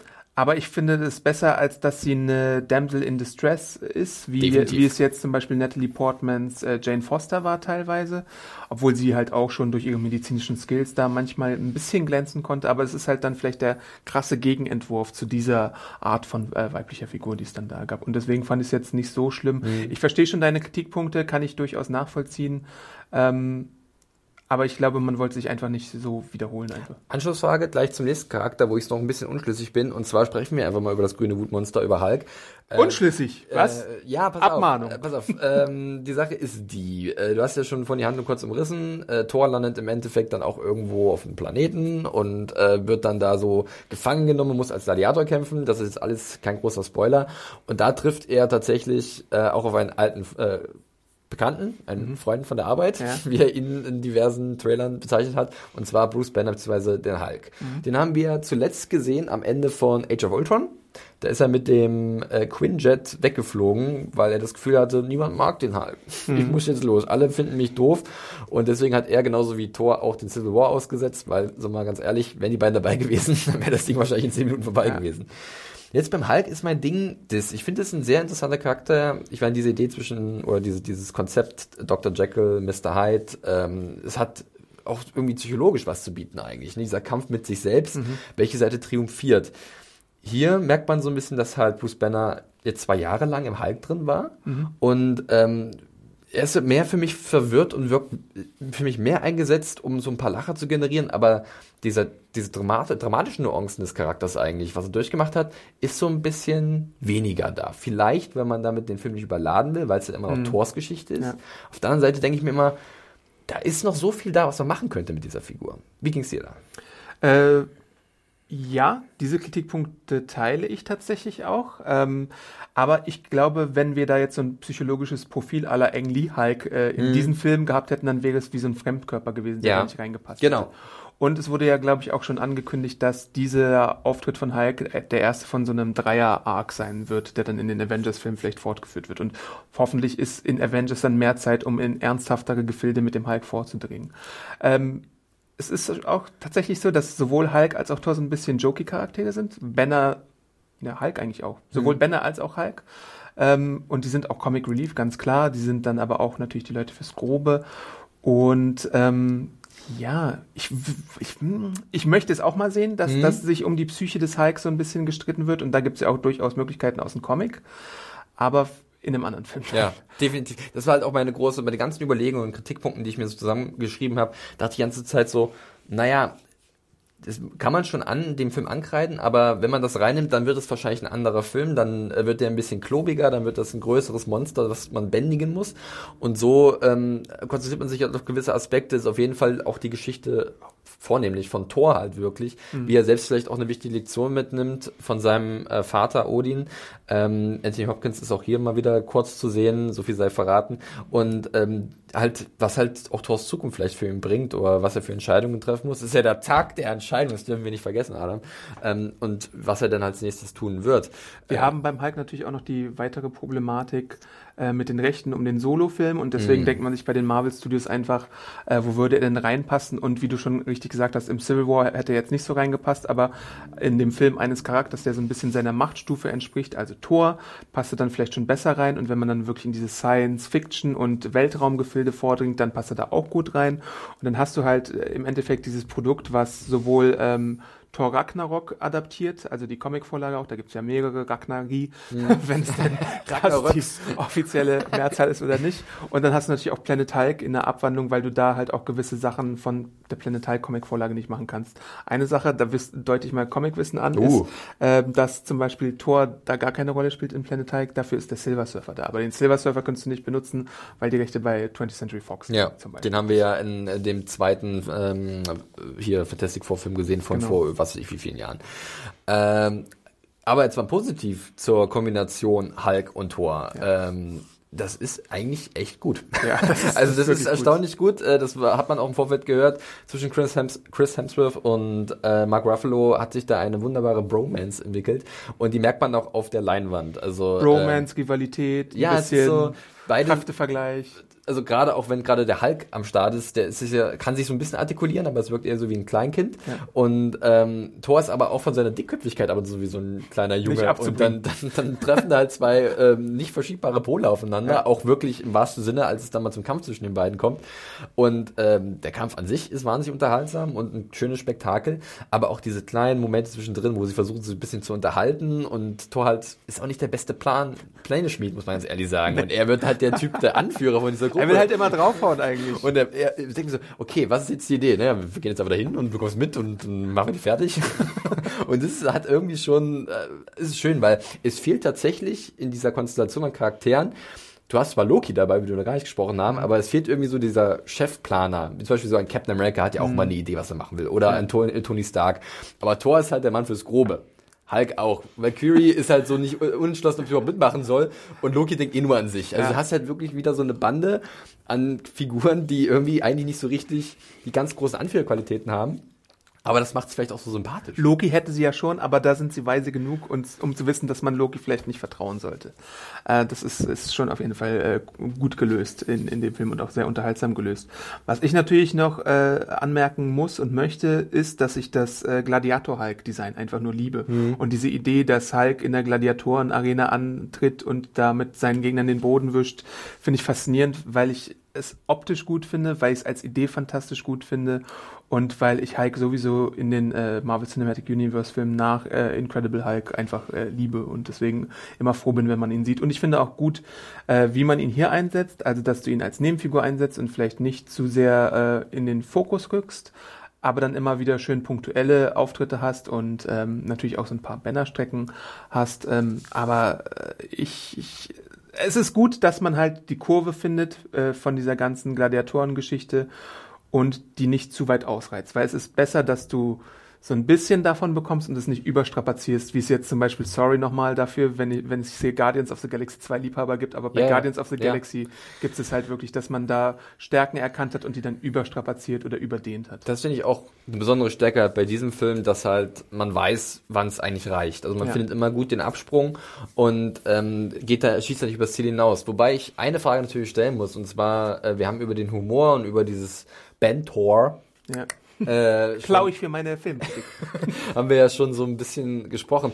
aber ich finde es besser, als dass sie eine Damsel in Distress ist, wie, wie es jetzt zum Beispiel Natalie Portmans äh, Jane Foster war teilweise, obwohl sie halt auch schon durch ihre medizinischen Skills da manchmal ein bisschen glänzen konnte, aber es ist halt dann vielleicht der krasse Gegenentwurf zu dieser Art von äh, weiblicher Figur, die es dann da gab. Und deswegen fand ich es jetzt nicht so schlimm. Ich verstehe schon deine Kritikpunkte, kann ich durchaus nachvollziehen. Ähm, aber ich glaube, man wollte sich einfach nicht so wiederholen einfach. Anschlussfrage gleich zum nächsten Charakter, wo ich noch ein bisschen unschlüssig bin. Und zwar sprechen wir einfach mal über das grüne Wutmonster, über Hulk. Äh, Unschlüssig, was? Äh, ja, pass Abmahnung. auf. Äh, pass auf. ähm, die Sache ist die. Äh, du hast ja schon von die Handlung kurz umrissen. Äh, Thor landet im Endeffekt dann auch irgendwo auf einem Planeten und äh, wird dann da so gefangen genommen, muss als Gladiator kämpfen. Das ist jetzt alles kein großer Spoiler. Und da trifft er tatsächlich äh, auch auf einen alten äh, Bekannten, einen Freund von der Arbeit, Ja. wie er ihn in diversen Trailern bezeichnet hat, und zwar Bruce Banner bzw. den Hulk. Den haben wir zuletzt gesehen am Ende von Age of Ultron. Da ist er mit dem äh, Quinjet weggeflogen, weil er das Gefühl hatte, niemand mag den Hulk. Ich muss jetzt los. Alle finden mich doof. Und deswegen hat er genauso wie Thor auch den Civil War ausgesetzt, weil, so mal ganz ehrlich, wären die beiden dabei gewesen, dann wäre das Ding wahrscheinlich in 10 Minuten vorbei gewesen. Jetzt beim Hulk ist mein Ding das. Ich finde es ein sehr interessanter Charakter. Ich meine, diese Idee zwischen, oder diese, dieses Konzept Dr. Jekyll, Mr. Hyde, ähm, es hat auch irgendwie psychologisch was zu bieten eigentlich. Ne? Dieser Kampf mit sich selbst, welche Seite triumphiert. Hier merkt man so ein bisschen, dass halt Bruce Banner jetzt zwei Jahre lang im Hulk drin war und ähm, er ist mehr für mich verwirrt und wirkt für mich mehr eingesetzt, um so ein paar Lacher zu generieren, aber dieser, diese Dramati dramatischen Nuancen des Charakters eigentlich, was er durchgemacht hat, ist so ein bisschen weniger da. Vielleicht, wenn man damit den Film nicht überladen will, weil es ja immer noch Thors Geschichte ist. Ja. Auf der anderen Seite denke ich mir immer, da ist noch so viel da, was man machen könnte mit dieser Figur. Wie ging's dir da? Äh, ja, diese Kritikpunkte teile ich tatsächlich auch. Ähm, aber ich glaube, wenn wir da jetzt so ein psychologisches Profil aller Ang Lee Hulk äh, in diesen Film gehabt hätten, dann wäre es wie so ein Fremdkörper gewesen, der Ja. nicht reingepasst Genau. hätte. Und es wurde ja, glaube ich, auch schon angekündigt, dass dieser Auftritt von Hulk äh, der erste von so einem Dreier-Arc sein wird, der dann in den Avengers-Filmen vielleicht fortgeführt wird. Und hoffentlich ist in Avengers dann mehr Zeit, um in ernsthaftere Gefilde mit dem Hulk vorzudringen. Ähm, es ist auch tatsächlich so, dass sowohl Hulk als auch Thor so ein bisschen jokey-Charaktere sind. Banner, ja, Hulk eigentlich auch. Sowohl Banner als auch Hulk. Ähm, und die sind auch Comic Relief, ganz klar. Die sind dann aber auch natürlich die Leute fürs Grobe. Und ähm, ja, ich, ich, ich möchte es auch mal sehen, dass, dass sich um die Psyche des Hulk so ein bisschen gestritten wird. Und da gibt es ja auch durchaus Möglichkeiten aus dem Comic. Aber in einem anderen Film. Ja, definitiv. Das war halt auch meine große, bei den ganzen Überlegungen und Kritikpunkten, die ich mir so zusammengeschrieben habe, dachte ich die ganze Zeit so, naja, das kann man schon an dem Film ankreiden, aber wenn man das reinnimmt, dann wird es wahrscheinlich ein anderer Film, dann äh, wird der ein bisschen klobiger, dann wird das ein größeres Monster, was man bändigen muss. Und so ähm, konzentriert man sich auf gewisse Aspekte, ist auf jeden Fall auch die Geschichte vornehmlich von Thor halt wirklich, wie er selbst vielleicht auch eine wichtige Lektion mitnimmt von seinem äh, Vater Odin. Ähm, Anthony Hopkins ist auch hier mal wieder kurz zu sehen, so viel sei verraten. Und ähm, halt, was halt auch Thors Zukunft vielleicht für ihn bringt oder was er für Entscheidungen treffen muss, ist ja der Tag der Entscheidung, das dürfen wir nicht vergessen, Adam. Ähm, und was er dann als nächstes tun wird. Wir Äh, haben beim Hulk natürlich auch noch die weitere Problematik äh, mit den Rechten um den Solo-Film und deswegen denkt man sich bei den Marvel Studios einfach, äh, wo würde er denn reinpassen? Und wie du schon richtig gesagt hast, im Civil War hätte er jetzt nicht so reingepasst, aber in dem Film eines Charakters, der so ein bisschen seiner Machtstufe entspricht, also Thor, passt er dann vielleicht schon besser rein. Und wenn man dann wirklich in diese Science-Fiction und Weltraumgefilde vordringt, dann passt er da auch gut rein. Und dann hast du halt äh, im Endeffekt dieses Produkt, was sowohl ähm, Thor Ragnarok adaptiert, also die Comicvorlage auch, da gibt's ja mehrere Ragnari, wenn es denn die offizielle Mehrzahl ist oder nicht. Und dann hast du natürlich auch Planet Hulk in der Abwandlung, weil du da halt auch gewisse Sachen von der Planet Hulk Comicvorlage nicht machen kannst. Eine Sache, da deute ich mal Comicwissen an, Uh. ist, äh, dass zum Beispiel Thor da gar keine Rolle spielt in Planet Hulk, dafür ist der Silver Surfer da. Aber den Silver Surfer kannst du nicht benutzen, weil die Rechte bei 20th Century Fox Ja, zum Beispiel. den haben wir ja in äh, dem zweiten ähm, hier Fantastic Four Film gesehen von Genau. vor was weiß ich wie vielen Jahren. Ähm, aber jetzt mal positiv zur Kombination Hulk und Thor. Ähm, das ist eigentlich echt gut. Ja, das ist- also das ist ist erstaunlich gut. Äh, Das hat man auch im Vorfeld gehört. Zwischen Chris, Hems Chris Hemsworth und äh, Mark Ruffalo hat sich da eine wunderbare Bromance entwickelt. Und die merkt man auch auf der Leinwand. Also Romance, Rivalität, Äh, ja, bisschen so, beide- Kräftevergleich. Also gerade auch wenn gerade der Hulk am Start ist, der ist ja, kann sich so ein bisschen artikulieren, aber es wirkt eher so wie ein Kleinkind. Und ähm, Thor ist aber auch von seiner Dickköpfigkeit aber so wie so ein kleiner Junge. Und dann, dann, dann treffen da halt zwei ähm, nicht verschiebbare Pole aufeinander, auch wirklich im wahrsten Sinne, als es dann mal zum Kampf zwischen den beiden kommt. Und ähm, der Kampf an sich ist wahnsinnig unterhaltsam und ein schönes Spektakel, aber auch diese kleinen Momente zwischendrin, wo sie versuchen, sich ein bisschen zu unterhalten und Thor halt ist auch nicht der beste Plan, Pläne schmied, muss man ganz ehrlich sagen. Und er wird halt der Typ, der Anführer von dieser Gruppe. Er will halt immer draufhauen eigentlich. Und er, er denkt mir so, okay, was ist jetzt die Idee? Naja, wir gehen jetzt aber dahin und bekommst mit und, und machen wir die fertig. und das hat irgendwie schon, äh, ist schön, weil es fehlt tatsächlich in dieser Konstellation an Charakteren. Du hast zwar Loki dabei, wie wir da gar nicht gesprochen haben, aber es fehlt irgendwie so dieser Chefplaner. Wie zum Beispiel so ein Captain America hat ja auch mal eine Idee, was er machen will. Oder ein Tony, Tony Stark. Aber Thor ist halt der Mann fürs Grobe. Hulk auch. Valkyrie ist halt so nicht unentschlossen, ob sie überhaupt mitmachen soll. Und Loki denkt eh nur an sich. Also Ja. du hast halt wirklich wieder so eine Bande an Figuren, die irgendwie eigentlich nicht so richtig die ganz großen Anführerqualitäten haben. Aber das macht es vielleicht auch so sympathisch. Loki hätte sie ja schon, aber da sind sie weise genug, und, um zu wissen, dass man Loki vielleicht nicht vertrauen sollte. Äh, das ist, ist schon auf jeden Fall äh, gut gelöst in, in dem Film und auch sehr unterhaltsam gelöst. Was ich natürlich noch äh, anmerken muss und möchte, ist, dass ich das äh, Gladiator-Hulk-Design einfach nur liebe. Und diese Idee, dass Hulk in der Gladiatoren-Arena antritt und damit seinen Gegnern den Boden wischt, finde ich faszinierend, weil ich es optisch gut finde, weil ich es als Idee fantastisch gut finde und weil ich Hulk sowieso in den äh, Marvel Cinematic Universe Filmen nach äh, Incredible Hulk einfach äh, liebe und deswegen immer froh bin, wenn man ihn sieht. Und ich finde auch gut, äh, wie man ihn hier einsetzt, also dass du ihn als Nebenfigur einsetzt und vielleicht nicht zu sehr äh, in den Fokus rückst, aber dann immer wieder schön punktuelle Auftritte hast und ähm, natürlich auch so ein paar Bannerstrecken hast. Ähm, aber äh, ich, ich es ist gut, dass man halt die Kurve findet äh, von dieser ganzen Gladiatorengeschichte und die nicht zu weit ausreizt. Weil es ist besser, dass du so ein bisschen davon bekommst und es nicht überstrapazierst, wie es jetzt zum Beispiel, sorry nochmal dafür, wenn, ich- wenn es hier Guardians of the Galaxy 2 Liebhaber gibt, aber bei ja. Guardians of the Ja. Galaxy gibt es halt wirklich, dass man da Stärken erkannt hat und die dann überstrapaziert oder überdehnt hat. Das finde ich auch eine besondere Stärke bei diesem Film, dass halt man weiß, wann es eigentlich reicht. Also man Ja. findet immer gut den Absprung und ähm, geht da, schießt da nicht übers Ziel hinaus. Wobei ich eine Frage natürlich stellen muss, und zwar, äh, wir haben über den Humor und über dieses Bentor Ja. Äh, Klau ich für meine Filmkritik. haben wir ja schon so ein bisschen gesprochen.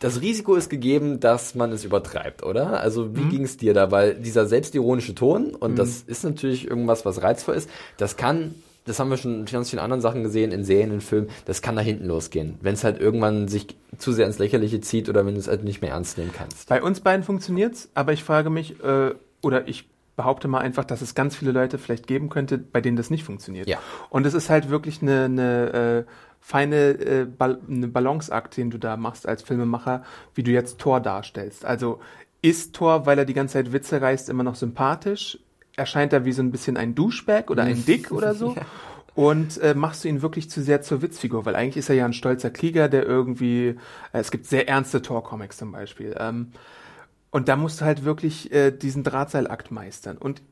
Das Risiko ist gegeben, dass man es übertreibt, oder? Also wie ging es dir da? Weil dieser selbstironische Ton, und das ist natürlich irgendwas, was reizvoll ist, das kann, das haben wir schon in ganz vielen anderen Sachen gesehen, in Serien, in Filmen, das kann nach hinten losgehen. Wenn es halt irgendwann sich zu sehr ins Lächerliche zieht oder wenn du es halt nicht mehr ernst nehmen kannst. Bei uns beiden funktioniert's, aber ich frage mich, äh, oder ich behaupte mal einfach, dass es ganz viele Leute vielleicht geben könnte, bei denen das nicht funktioniert. Ja. Und es ist halt wirklich eine, eine äh, feine äh, Bal eine Balanceakt, den du da machst als Filmemacher, wie du jetzt Thor darstellst. Also ist Thor, weil er die ganze Zeit Witze reißt, immer noch sympathisch? Erscheint er wie so ein bisschen ein Duschbag oder ein Dick oder so? Und äh, machst du ihn wirklich zu sehr zur Witzfigur? Weil eigentlich ist er ja ein stolzer Krieger, der irgendwie, äh, es gibt sehr ernste Thor-Comics zum Beispiel. Ähm, und da musst du halt wirklich äh, diesen Drahtseilakt meistern. Und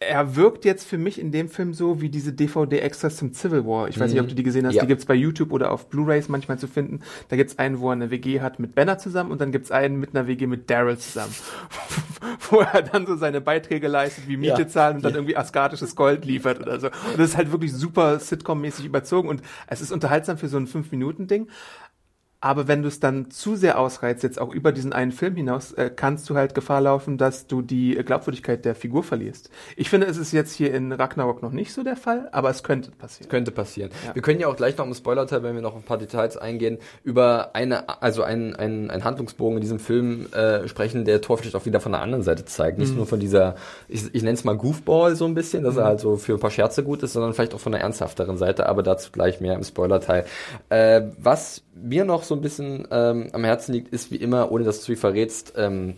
er wirkt jetzt für mich in dem Film so wie diese DVD-Extras zum Civil War. Ich weiß nicht, ob du die gesehen hast. Ja. Die gibt's bei YouTube oder auf Blu-rays manchmal zu finden. Da gibt's einen, wo er eine WG hat mit Banner zusammen und dann gibt's einen mit einer WG mit Daryl zusammen. wo er dann so seine Beiträge leistet, wie Miete Ja. zahlen und dann irgendwie askartisches Gold liefert oder so. Und das ist halt wirklich super Sitcom-mäßig überzogen und es ist unterhaltsam für so ein 5-Minuten-Ding. Aber wenn du es dann zu sehr ausreizt, jetzt auch über diesen einen Film hinaus, äh, kannst du halt Gefahr laufen, dass du die äh, Glaubwürdigkeit der Figur verlierst. Ich finde, es ist jetzt hier in Ragnarok noch nicht so der Fall, aber es könnte passieren. Könnte passieren. Wir können ja auch gleich noch im Spoilerteil, wenn wir noch ein paar Details eingehen, über eine, also einen, einen Handlungsbogen in diesem Film äh, sprechen, der Thor vielleicht auch wieder von der anderen Seite zeigt. Nicht nur von dieser, ich, ich nenne es mal Goofball so ein bisschen, dass er halt so für ein paar Scherze gut ist, sondern vielleicht auch von der ernsthafteren Seite, aber dazu gleich mehr im Spoilerteil. Äh, was mir noch so ein bisschen ähm, am Herzen liegt, ist wie immer, ohne dass du viel verrätst, ähm,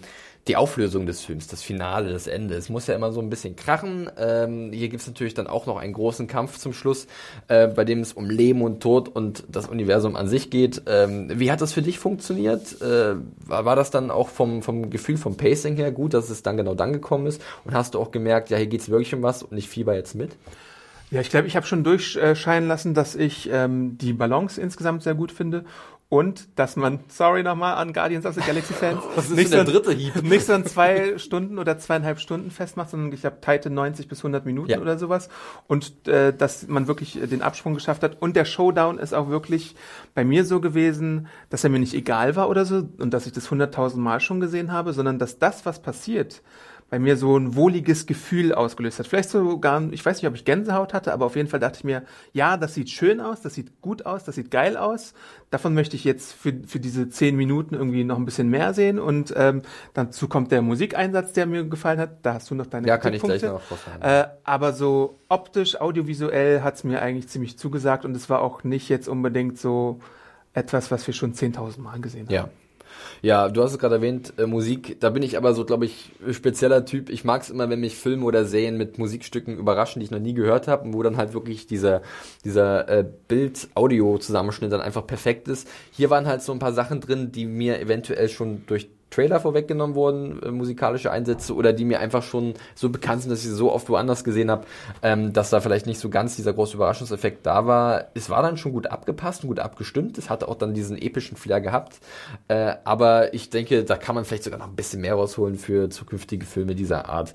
die Auflösung des Films, das Finale, das Ende. Es muss ja immer so ein bisschen krachen. Ähm, hier gibt es natürlich dann auch noch einen großen Kampf zum Schluss, äh, bei dem es um Leben und Tod und das Universum an sich geht. Ähm, wie hat das für dich funktioniert? Äh, war, das dann auch vom, vom Gefühl, vom Pacing her gut, dass es dann genau dann gekommen ist? Und hast du auch gemerkt, ja, hier geht es wirklich um was und ich fieber jetzt mit? Ja, ich glaube, ich habe schon durchscheinen lassen, dass ich ähm, die Balance insgesamt sehr gut finde und dass man, sorry nochmal an Guardians of the Galaxy Fans, Was ist nicht, so der ein, dritte Hieb? nicht so ein zwei Stunden oder zweieinhalb Stunden festmacht, sondern ich habe Titan 90 bis 100 Minuten Ja. oder sowas und äh, dass man wirklich äh, den Absprung geschafft hat und der Showdown ist auch wirklich bei mir so gewesen, dass er mir nicht egal war oder so und dass ich das 100.000 Mal schon gesehen habe, sondern dass das, was passiert, bei mir so ein wohliges Gefühl ausgelöst hat. Vielleicht sogar, ich weiß nicht, ob ich Gänsehaut hatte, aber auf jeden Fall dachte ich mir, ja, das sieht schön aus, das sieht gut aus, das sieht geil aus. Davon möchte ich jetzt für, für diese zehn Minuten irgendwie noch ein bisschen mehr sehen. Und ähm, dazu kommt der Musikeinsatz, der mir gefallen hat. Da hast du noch deine Ja, kann ich gleich noch sagen. Äh, aber so optisch, audiovisuell hat's mir eigentlich ziemlich zugesagt und es war auch nicht jetzt unbedingt so etwas, was wir schon 10.000 Mal gesehen haben. Ja. Ja, du hast es gerade erwähnt, äh, Musik, da bin ich aber so, glaube ich, spezieller Typ. Ich mag es immer, wenn mich Filme oder Serien mit Musikstücken überraschen, die ich noch nie gehört habe und wo dann halt wirklich dieser, dieser äh, Bild-Audio-Zusammenschnitt dann einfach perfekt ist. Hier waren halt so ein paar Sachen drin, die mir eventuell schon durch Trailer vorweggenommen wurden, äh, musikalische Einsätze oder die mir einfach schon so bekannt sind, dass ich sie so oft woanders gesehen habe, ähm, dass da vielleicht nicht so ganz dieser große Überraschungseffekt da war. Es war dann schon gut abgepasst und gut abgestimmt. Es hatte auch dann diesen epischen Flair gehabt. Äh, aber ich denke, da kann man vielleicht sogar noch ein bisschen mehr rausholen für zukünftige Filme dieser Art.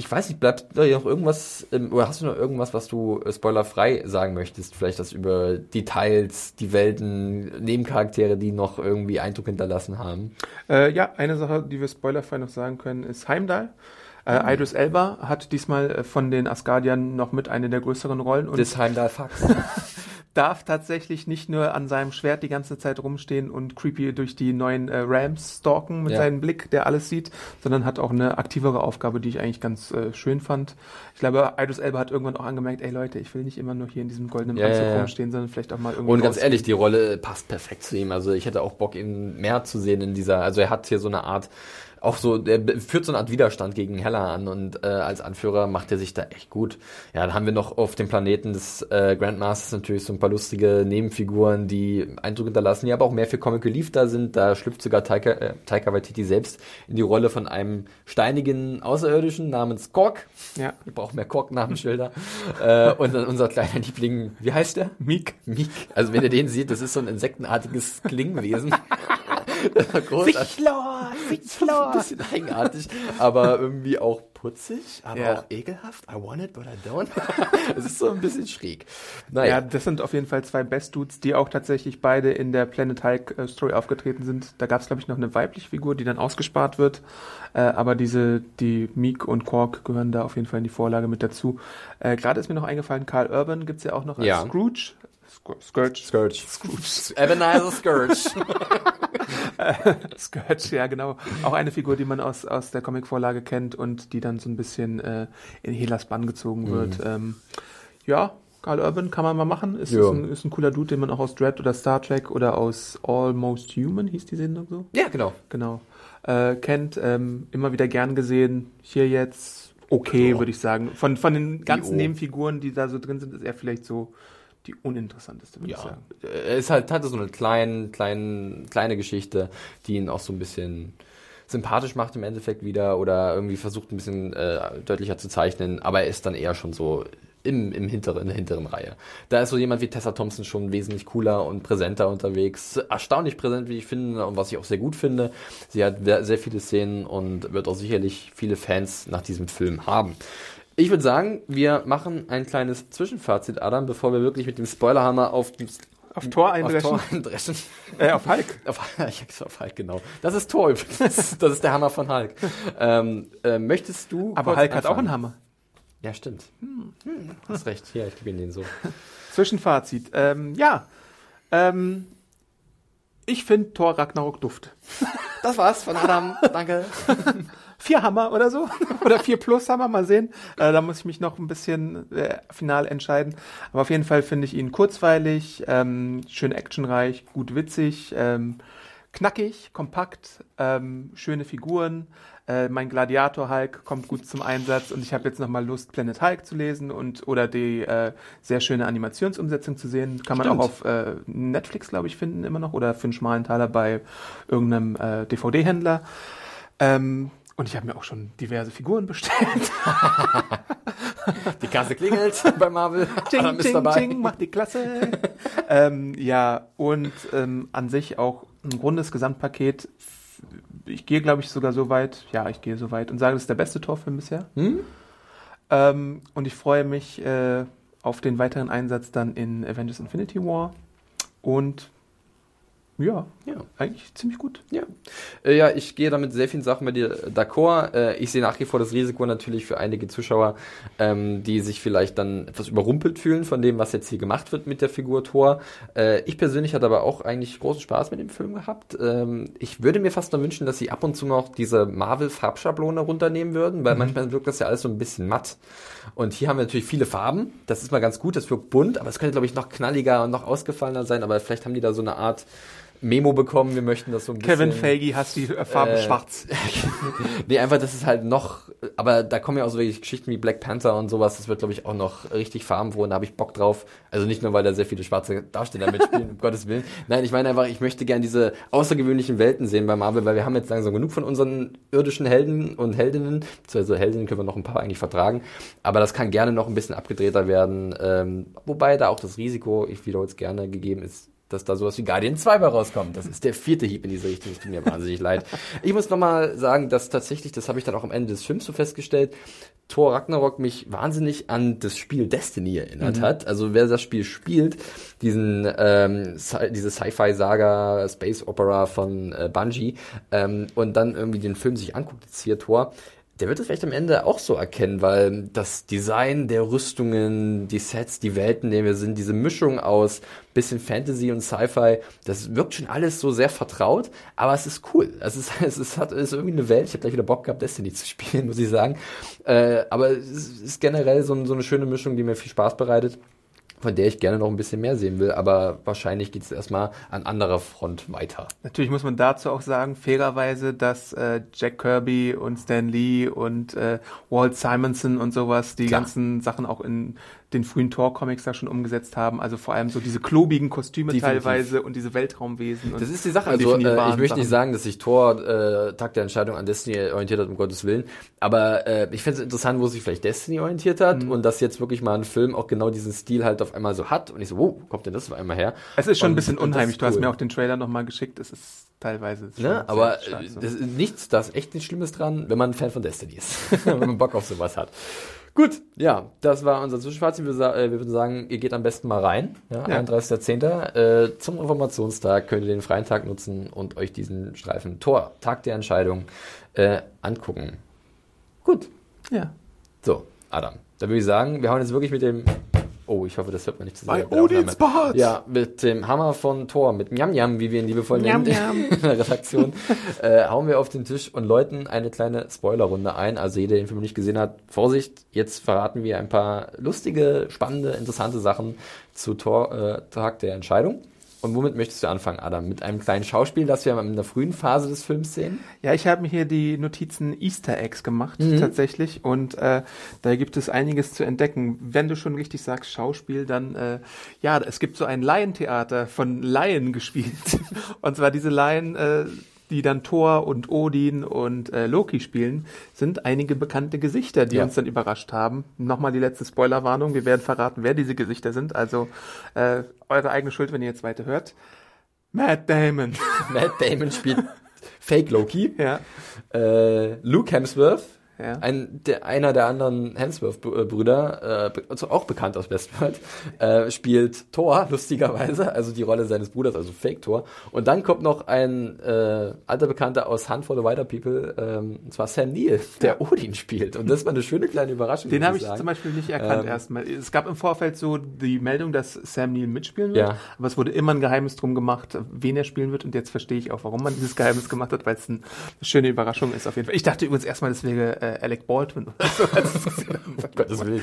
Ich weiß nicht, bleibt da noch irgendwas, oder hast du noch irgendwas, was du äh, spoilerfrei sagen möchtest? Vielleicht das über Details, die Welten, Nebencharaktere, die noch irgendwie Eindruck hinterlassen haben? Äh, ja, eine Sache, die wir spoilerfrei noch sagen können, ist Heimdall. Äh, Idris Elba hat diesmal äh, von den Asgardiern noch mit eine der größeren Rollen und Das Heimdall Fax. darf tatsächlich nicht nur an seinem Schwert die ganze Zeit rumstehen und creepy durch die neuen äh, Rams stalken mit Ja. seinem Blick, der alles sieht, sondern hat auch eine aktivere Aufgabe, die ich eigentlich ganz äh, schön fand. Ich glaube, Idris Elba hat irgendwann auch angemerkt, ey Leute, ich will nicht immer nur hier in diesem goldenen Ja, Anzug ja, rumstehen, sondern vielleicht auch mal irgendwie Und ganz raus- ehrlich, die Rolle passt perfekt zu ihm. Also ich hätte auch Bock, ihn mehr zu sehen in dieser, also er hat hier so eine Art, auch so, er führt so eine Art Widerstand gegen Hella an und äh, als Anführer macht er sich da echt gut. Ja, dann haben wir noch auf dem Planeten des äh, Grandmasters natürlich so ein paar lustige Nebenfiguren, die Eindruck hinterlassen, die aber auch mehr für Comic Relief da sind. Da schlüpft sogar Taika, äh, Taika Waititi selbst in die Rolle von einem steinigen Außerirdischen namens Kork. Ja. Wir brauchen mehr Kork-Namensschilder. äh, und dann unser kleiner Liebling, wie heißt der? Meek. Meek. Also wenn ihr den seht, das ist so ein insektenartiges Klingenwesen. War großartig. Ein bisschen eigenartig, aber irgendwie auch putzig, aber Ja. auch ekelhaft. I want it, but I don't. Es ist so ein bisschen schräg. Naja, Ja, das sind auf jeden Fall zwei Best Dudes, die auch tatsächlich beide in der Planet Hulk äh, Story aufgetreten sind. Da gab es, glaube ich, noch eine weibliche Figur, die dann ausgespart wird. Äh, aber diese, die Meek und Quark gehören da auf jeden Fall in die Vorlage mit dazu. Äh, Gerade ist mir noch eingefallen, Carl Urban gibt's ja auch noch als Ja. Scrooge. Sc- Scourge. Scourge. Ebenezer Scourge. Scourge, ja genau. Auch eine Figur, die man aus, aus der Comicvorlage kennt und die dann so ein bisschen äh, in Helas Bann gezogen wird. Ähm, ja, Carl Urban kann man mal machen. Ist, Ja. ist, ein, ist ein cooler Dude, den man auch aus Dread oder Star Trek oder aus Almost Human, hieß die Sendung so? ja, genau. Genau. Äh, kennt, ähm, immer wieder gern gesehen. Hier jetzt okay, würde ich sagen. Von, von den ganzen. Nebenfiguren, die da so drin sind, ist er vielleicht so die uninteressanteste, würde ich Ja, sagen. er ist halt, hatte so eine kleine, kleine, kleine Geschichte, die ihn auch so ein bisschen sympathisch macht im Endeffekt wieder oder irgendwie versucht ein bisschen äh, deutlicher zu zeichnen, aber er ist dann eher schon so im, im hinteren, in der hinteren Reihe. Da ist so jemand wie Tessa Thompson schon wesentlich cooler und präsenter unterwegs. Erstaunlich präsent, wie ich finde, und was ich auch sehr gut finde. Sie hat sehr viele Szenen und wird auch sicherlich viele Fans nach diesem Film haben. Ich würde sagen, wir machen ein kleines Zwischenfazit, Adam, bevor wir wirklich mit dem Spoilerhammer auf Auf Tor Auf eindreschen. Tor eindreschen. Äh, auf Hulk. Auf, ich auf Hulk, genau. Das ist Tor übrigens. Das ist der Hammer von Hulk. Ähm, äh, möchtest du. Aber Hulk hat auch anfangen? einen Hammer. Ja, stimmt. Hm. Hast recht. Hier, ich gebe Ihnen den so. Zwischenfazit. Ähm, ja. Ähm, ich finde Thor Ragnarok duft. Das war's von Adam. Danke. Vier Hammer oder so. oder vier plus Hammer, mal sehen. Äh, da muss ich mich noch ein bisschen äh, final entscheiden. Aber auf jeden Fall finde ich ihn kurzweilig, ähm, schön actionreich, gut witzig, ähm, knackig, kompakt, ähm, schöne Figuren. Äh, mein Gladiator Hulk kommt gut zum Einsatz und ich habe jetzt nochmal Lust, Planet Hulk zu lesen und oder die äh, sehr schöne Animationsumsetzung zu sehen. Kann man Stimmt. auch auf äh, Netflix, glaube ich, finden immer noch oder für einen schmalen Taler bei irgendeinem äh, DVD-Händler. Ähm, und ich habe mir auch schon diverse Figuren bestellt. Die Kasse klingelt bei Marvel. Ching, Adam ist dabei. ching, macht die Klasse. ähm, ja, und ähm, an sich auch ein rundes Gesamtpaket. Ich gehe, glaube ich, sogar so weit, ja, ich gehe so weit und sage, das ist der beste Torfilm bisher. Hm? Ähm, und ich freue mich äh, auf den weiteren Einsatz dann in Avengers Infinity War. Und ja, Ja. eigentlich ziemlich gut. Ja. Äh, ja, ich gehe damit sehr vielen Sachen bei dir d'accord. Äh, ich sehe nach wie vor das Risiko natürlich für einige Zuschauer, ähm, die sich vielleicht dann etwas überrumpelt fühlen von dem, was jetzt hier gemacht wird mit der Figur Thor. Äh, ich persönlich hatte aber auch eigentlich großen Spaß mit dem Film gehabt. Ähm, ich würde mir fast nur wünschen, dass sie ab und zu noch diese Marvel-Farbschablone runternehmen würden, weil manchmal wirkt das ja alles so ein bisschen matt. Und hier haben wir natürlich viele Farben. Das ist mal ganz gut, das wirkt bunt, aber es könnte, glaube ich, noch knalliger und noch ausgefallener sein. Aber vielleicht haben die da so eine Art Memo bekommen, wir möchten das so ein bisschen. Kevin Feige hasst die Farbe Äh, schwarz. nee, einfach, das ist halt noch, aber da kommen ja auch so welche Geschichten wie Black Panther und sowas, das wird, glaube ich, auch noch richtig farbenfroh da habe ich Bock drauf. Also nicht nur, weil da sehr viele schwarze Darsteller mitspielen, um Gottes Willen. Nein, ich meine einfach, ich möchte gerne diese außergewöhnlichen Welten sehen bei Marvel, weil wir haben jetzt langsam genug von unseren irdischen Helden und Heldinnen, beziehungsweise Heldinnen können wir noch ein paar eigentlich vertragen, aber das kann gerne noch ein bisschen abgedrehter werden, ähm, wobei da auch das Risiko, ich wiederhole es gerne, gegeben ist, dass da sowas wie Guardian 2 bei rauskommt. Das ist der vierte Hieb in diese Richtung. Es tut mir wahnsinnig leid. Ich muss nochmal sagen, dass tatsächlich, das habe ich dann auch am Ende des Films so festgestellt, Thor Ragnarok mich wahnsinnig an das Spiel Destiny erinnert hat. Also wer das Spiel spielt, diesen ähm, Sci diese Sci-Fi-Saga, Space Opera von äh, Bungie ähm, und dann irgendwie den Film sich anguckt, jetzt hier Thor, der wird es vielleicht am Ende auch so erkennen, weil das Design der Rüstungen, die Sets, die Welten, in denen wir sind, diese Mischung aus bisschen Fantasy und Sci-Fi, das wirkt schon alles so sehr vertraut, aber es ist cool. Es ist, es ist, hat, es ist irgendwie eine Welt. Ich habe gleich wieder Bock gehabt, Destiny zu spielen, muss ich sagen. Äh, aber es ist generell so, so eine schöne Mischung, die mir viel Spaß bereitet von der ich gerne noch ein bisschen mehr sehen will, aber wahrscheinlich geht es erstmal an anderer Front weiter. Natürlich muss man dazu auch sagen, fairerweise, dass äh, Jack Kirby und Stan Lee und äh, Walt Simonson und sowas die Klar. ganzen Sachen auch in den frühen Tor-Comics da schon umgesetzt haben. Also vor allem so diese klobigen Kostüme Definitiv. teilweise und diese Weltraumwesen. Und Das ist die Sache. Also, äh, ich möchte nicht sagen, dass sich Thor äh, Tag der Entscheidung an Destiny orientiert hat, um Gottes Willen. Aber äh, ich finde es interessant, wo sich vielleicht Destiny orientiert hat Mhm. und dass jetzt wirklich mal ein Film auch genau diesen Stil halt auf einmal so hat. Und ich so, wo kommt denn das auf einmal her? Es ist schon ein Und- bisschen und das unheimlich. Du hast mir auch den Trailer nochmal geschickt. Es ist teilweise Ne? Aber stark äh, so. das ist nichts, da ist echt nichts Schlimmes dran, wenn man ein Fan von Destiny ist. wenn man Bock auf sowas hat. Gut, ja, das war unser Zwischenfazit. Wir, äh, wir würden sagen, ihr geht am besten mal rein. Ja, Ja. 31.10. Äh, zum Informationstag könnt ihr den freien Tag nutzen und euch diesen Streifen Tor, Tag der Entscheidung, äh, angucken. Gut, ja. so, Adam. Da würde ich sagen, wir hauen jetzt wirklich mit dem. Oh, ich hoffe, das hört man nicht zu sehr. Bei Odins. Bart. Ja, mit dem Hammer von Thor, mit Njam Njam, wie wir ihn liebevoll nennen in der Redaktion, äh, hauen wir auf den Tisch und läuten eine kleine Spoilerrunde ein. Also jeder, der den Film nicht gesehen hat, Vorsicht, jetzt verraten wir ein paar lustige, spannende, interessante Sachen zu Thor, äh, Tag der Entscheidung. Und womit möchtest du anfangen, Adam? Mit einem kleinen Schauspiel, das wir in der frühen Phase des Films sehen? Ja, ich habe mir hier die Notizen Easter Eggs gemacht, Mhm. tatsächlich. Und äh, da gibt es einiges zu entdecken. Wenn du schon richtig sagst, Schauspiel, dann, äh, ja, es gibt so ein Laientheater von Laien gespielt. und zwar diese Laien, äh, die dann Thor und Odin und äh, Loki spielen, sind einige bekannte Gesichter, die Ja. uns dann überrascht haben. Nochmal die letzte Spoilerwarnung. Wir werden verraten, wer diese Gesichter sind. Also äh, eure eigene Schuld, wenn ihr jetzt weiter hört. Matt Damon. Matt Damon spielt Fake Loki. ja. Äh, Luke Hemsworth Ja. Ein, der, einer der anderen Hemsworth-Brüder, äh, also auch bekannt aus Westworld, äh, spielt Thor, lustigerweise, also die Rolle seines Bruders, also Fake-Thor. Und dann kommt noch ein äh, alter Bekannter aus Hunt for the Wider People, ähm, und zwar Sam Neill, der Odin spielt. Und das war eine schöne kleine Überraschung. Den habe ich sagen. zum Beispiel nicht erkannt Ähm, erstmal. Es gab im Vorfeld so die Meldung, dass Sam Neill mitspielen wird, Ja. aber es wurde immer ein Geheimnis drum gemacht, wen er spielen wird und jetzt verstehe ich auch, warum man dieses Geheimnis gemacht hat, weil es ein, eine schöne Überraschung ist auf jeden Fall. Ich dachte übrigens erstmal, das wäre äh, Alec Baldwin. Gottes Willen.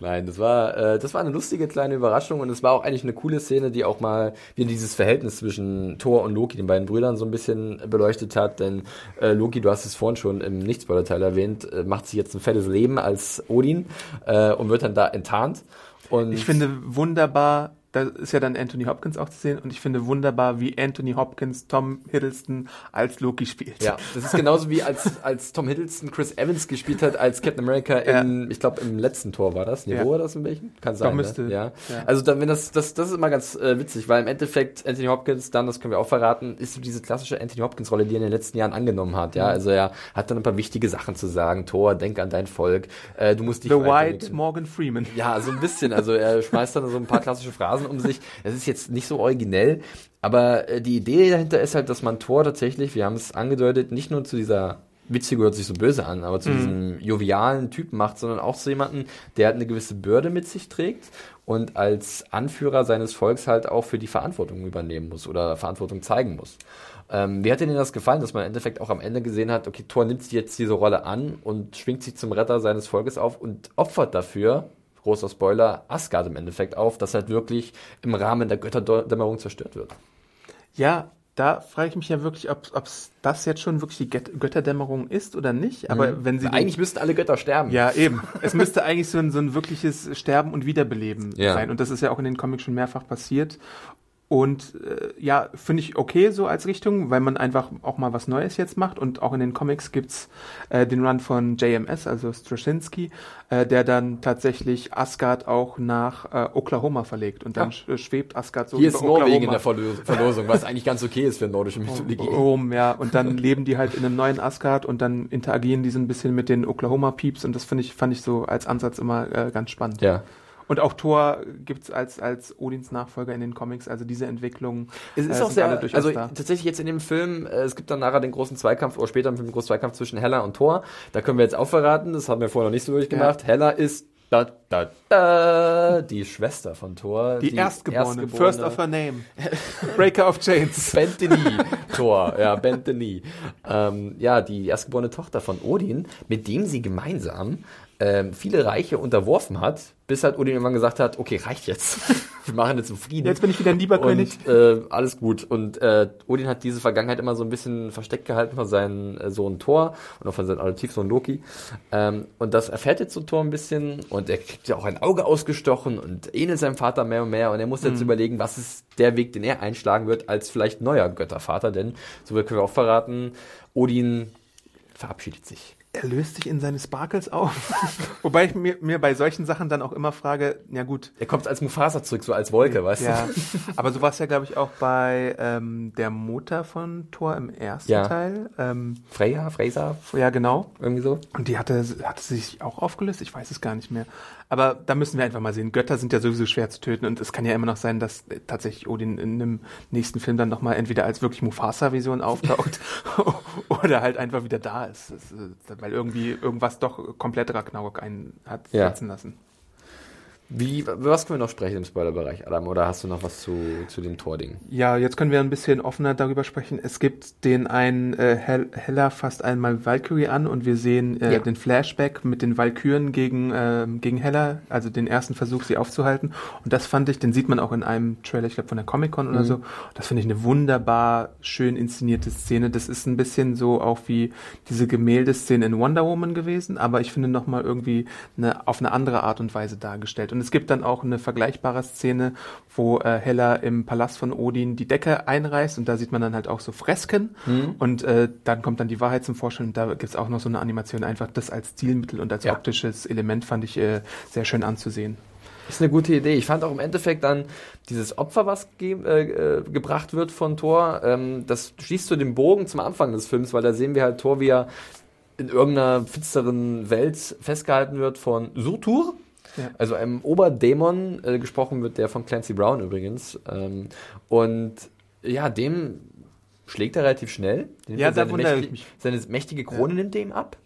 Nein, das war, äh, das war eine lustige kleine Überraschung und es war auch eigentlich eine coole Szene, die auch mal wieder dieses Verhältnis zwischen Thor und Loki, den beiden Brüdern, so ein bisschen beleuchtet hat. Denn äh, Loki, du hast es vorhin schon im Nichtspoiler-Teil erwähnt, äh, macht sich jetzt ein fettes Leben als Odin äh, und wird dann da enttarnt. Und Ich finde wunderbar, da ist ja dann Anthony Hopkins auch zu sehen und ich finde wunderbar, wie Anthony Hopkins Tom Hiddleston als Loki spielt. Ja, das ist genauso wie als, als Tom Hiddleston Chris Evans gespielt hat als Captain America in, ich glaube, im letzten Tor war das. Nee, Ja. wo war das in welchem? Kann sein. müsste. Ne? Ja. Ja. Also dann, wenn das, das, das ist immer ganz äh, witzig, weil im Endeffekt Anthony Hopkins, dann, das können wir auch verraten, ist so diese klassische Anthony Hopkins-Rolle, die er in den letzten Jahren angenommen hat. Mhm. Ja, also er hat dann ein paar wichtige Sachen zu sagen. Thor, denk an dein Volk. Äh, du musst dich The. White Morgan Freeman. Ja, so ein bisschen. Also er schmeißt dann so ein paar klassische Phrasen um sich. Es ist jetzt nicht so originell, aber äh, die Idee dahinter ist halt, dass man Thor tatsächlich, wir haben es angedeutet, nicht nur zu dieser witzige hört sich so böse an, aber zu diesem jovialen Typen macht, sondern auch zu jemandem, der halt eine gewisse Bürde mit sich trägt und als Anführer seines Volks halt auch für die Verantwortung übernehmen muss oder Verantwortung zeigen muss. Ähm, wie hat Ihnen das gefallen, dass man im Endeffekt auch am Ende gesehen hat, okay, Thor nimmt jetzt diese Rolle an und schwingt sich zum Retter seines Volkes auf und opfert dafür, großer Spoiler, Asgard im Endeffekt auf, dass halt wirklich im Rahmen der Götterdämmerung zerstört wird. Ja, da frage ich mich ja wirklich, ob es das jetzt schon wirklich die Gött- Götterdämmerung ist oder nicht. Aber wenn sie Eigentlich müssten alle Götter sterben. Ja, eben. Es müsste eigentlich so ein, so ein wirkliches Sterben und Wiederbeleben Ja. sein. Und das ist ja auch in den Comics schon mehrfach passiert. Und äh, ja, finde ich okay so als Richtung, weil man einfach auch mal was Neues jetzt macht. Und auch in den Comics gibt's äh, den Run von JMS, also Straczynski, äh, der dann tatsächlich Asgard auch nach äh, Oklahoma verlegt. Und dann äh, schwebt Asgard so Hier über ist Norwegen in Oklahoma. der Verlo- Verlosung, was eigentlich ganz okay ist für nordische Mythologie. Rom, ja. Und dann leben die halt in einem neuen Asgard und dann interagieren die so ein bisschen mit den Oklahoma Peeps und das finde ich, fand ich so als Ansatz immer äh, ganz spannend. Ja. Und auch Thor gibt's als, als Odins Nachfolger in den Comics, also diese Entwicklung. Es ist äh, auch sehr, also da. tatsächlich jetzt in dem Film, äh, es gibt dann nachher den großen Zweikampf, oder später im Film den großen Zweikampf zwischen Hella und Thor. Da können wir jetzt auch verraten, das haben wir vorher noch nicht so durchgemacht. Hella ist da, da, da, die Schwester von Thor. Die, Erstgeborene, First of her name. Breaker of Chains. Knee, Thor, ja, Knee. Ähm, ja, die erstgeborene Tochter von Odin, mit dem sie gemeinsam ähm, viele Reiche unterworfen hat, bis halt Odin irgendwann gesagt hat, okay, reicht jetzt. Wir machen jetzt einen Frieden. Jetzt bin ich wieder ein lieber König. Und äh, alles gut. Und äh, Odin hat diese Vergangenheit immer so ein bisschen versteckt gehalten von seinem äh, Sohn Thor und auch von seinem Adoptivsohn Loki. Ähm, und das erfährt jetzt so Thor ein bisschen und er kriegt ja auch ein Auge ausgestochen und ähnelt seinem Vater mehr und mehr. Und er muss Mhm. jetzt überlegen, was ist der Weg, den er einschlagen wird als vielleicht neuer Göttervater. Denn, so können wir auch verraten, Odin verabschiedet sich. Er löst sich in seine Sparkles auf. Wobei ich mir, mir bei solchen Sachen dann auch immer frage, ja gut, Er kommt als Mufasa zurück, so als Wolke, weißt ja, du? aber so war es ja, glaube ich, auch bei ähm, der Mutter von Thor im ersten Ja. Teil. Ähm, Freya, Freysa, ja, genau. irgendwie so. Und die hatte, hatte sie sich auch aufgelöst? Ich weiß es gar nicht mehr. Aber da müssen wir einfach mal sehen. Götter sind ja sowieso schwer zu töten und es kann ja immer noch sein, dass tatsächlich Odin in einem nächsten Film dann nochmal entweder als wirklich Mufasa-Vision auftaucht oder halt einfach wieder da ist. Das, äh, weil irgendwie irgendwas doch komplett Ragnarok einen hat Ja. setzen lassen. Wie, was können wir noch sprechen im Spoilerbereich, Adam? Oder hast du noch was zu, zu dem Tor-Ding? Ja, jetzt können wir ein bisschen offener darüber sprechen. Es gibt den einen äh, Hel Hella fasst einmal Valkyrie an und wir sehen äh, Ja. den Flashback mit den Valkyren gegen, ähm, gegen Hella, also den ersten Versuch, sie aufzuhalten. Und das fand ich, den sieht man auch in einem Trailer, ich glaube von der Comic-Con oder so. Das finde ich eine wunderbar schön inszenierte Szene. Das ist ein bisschen so auch wie diese Gemäldeszene in Wonder Woman gewesen, aber ich finde nochmal irgendwie eine, auf eine andere Art und Weise dargestellt. Und es gibt dann auch eine vergleichbare Szene, wo äh, Hella im Palast von Odin die Decke einreißt und da sieht man dann halt auch so Fresken und äh, dann kommt dann die Wahrheit zum Vorschein und da gibt's auch noch so eine Animation, einfach das als Stilmittel und als Ja. optisches Element fand ich äh, sehr schön anzusehen. Ist eine gute Idee. Ich fand auch im Endeffekt dann dieses Opfer, was ge äh, äh, gebracht wird von Thor, ähm, das schließt zu dem Bogen zum Anfang des Films, weil da sehen wir halt Thor, wie er in irgendeiner finsteren Welt festgehalten wird von Surtur. Ja. Also einem Oberdämon, äh, gesprochen wird der von Clancy Brown übrigens. Ähm, und ja, dem schlägt er relativ schnell. Den Ja, nimmt seine, mächtige, ich mich. seine mächtige Krone nimmt er ihm ab.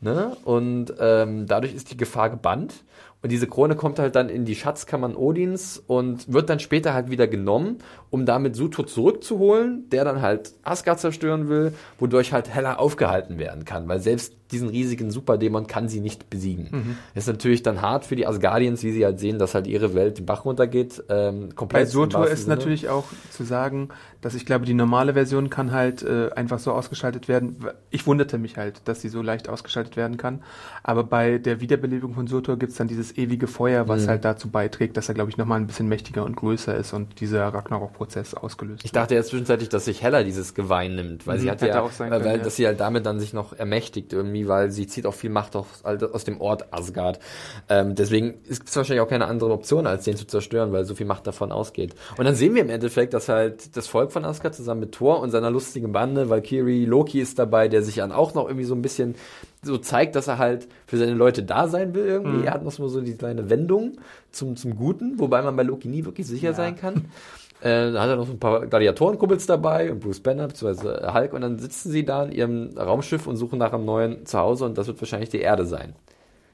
Ne? Und ähm, dadurch ist die Gefahr gebannt. Und diese Krone kommt halt dann in die Schatzkammern Odins und wird dann später halt wieder genommen, um damit Sutur zurückzuholen, der dann halt Asgard zerstören will, wodurch halt Hela aufgehalten werden kann, weil selbst diesen riesigen Superdämon kann sie nicht besiegen. Mhm. Ist natürlich dann hart für die Asgardians, wie sie halt sehen, dass halt ihre Welt den Bach runtergeht. Ähm, Bei komplett Surtur wahrsten ist Sinne. natürlich auch zu sagen, dass ich glaube, die normale Version kann halt äh, einfach so ausgeschaltet werden. Ich wunderte mich halt, dass sie so leicht ausgeschaltet werden kann. Aber bei der Wiederbelebung von Surtur gibt's dann dieses ewige Feuer, was Mhm. halt dazu beiträgt, dass er, glaube ich, nochmal ein bisschen mächtiger und größer ist und dieser Ragnarok-Prozess ausgelöst Ich dachte jetzt zwischenzeitlich, dass sich Hella dieses Geweih nimmt, weil Mhm, sie hat hätte ja, auch sein äh, können, weil, ja. dass sie halt damit dann sich noch ermächtigt irgendwie, weil sie zieht auch viel Macht aus, aus dem Ort Asgard. Ähm, deswegen ist es wahrscheinlich auch keine andere Option, als den zu zerstören, weil so viel Macht davon ausgeht. Und dann sehen wir im Endeffekt, dass halt das Volk von Asgard zusammen mit Thor und seiner lustigen Bande, Valkyrie, Loki ist dabei, der sich dann auch noch irgendwie so ein bisschen so zeigt, dass er halt für seine Leute da sein will irgendwie. Mhm. Er hat noch so die kleine Wendung zum, zum Guten, wobei man bei Loki nie wirklich sicher sein kann. Äh, da hat er noch so ein paar Gladiatorenkumpels dabei und Bruce Banner bzw. Hulk und dann sitzen sie da in ihrem Raumschiff und suchen nach einem neuen Zuhause und das wird wahrscheinlich die Erde sein.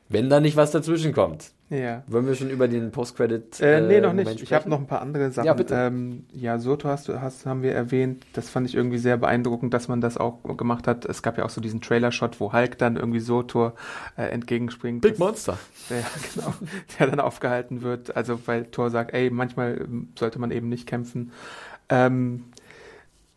Wenn da nicht was dazwischen kommt. Ja. Wollen wir schon über den Post-Credit Äh, nee, noch Moment nicht. Ich habe sprechen? noch ein paar andere Sachen. Ja, bitte. Ähm, ja, Soto hast du, hast, haben wir erwähnt. Das fand ich irgendwie sehr beeindruckend, dass man das auch gemacht hat. Es gab ja auch so diesen Trailer-Shot, wo Hulk dann irgendwie Soto äh, entgegenspringt. Big Das- Monster. Der, genau, der dann aufgehalten wird. Also, weil Thor sagt, ey, manchmal ähm, sollte man eben nicht kämpfen. Ähm,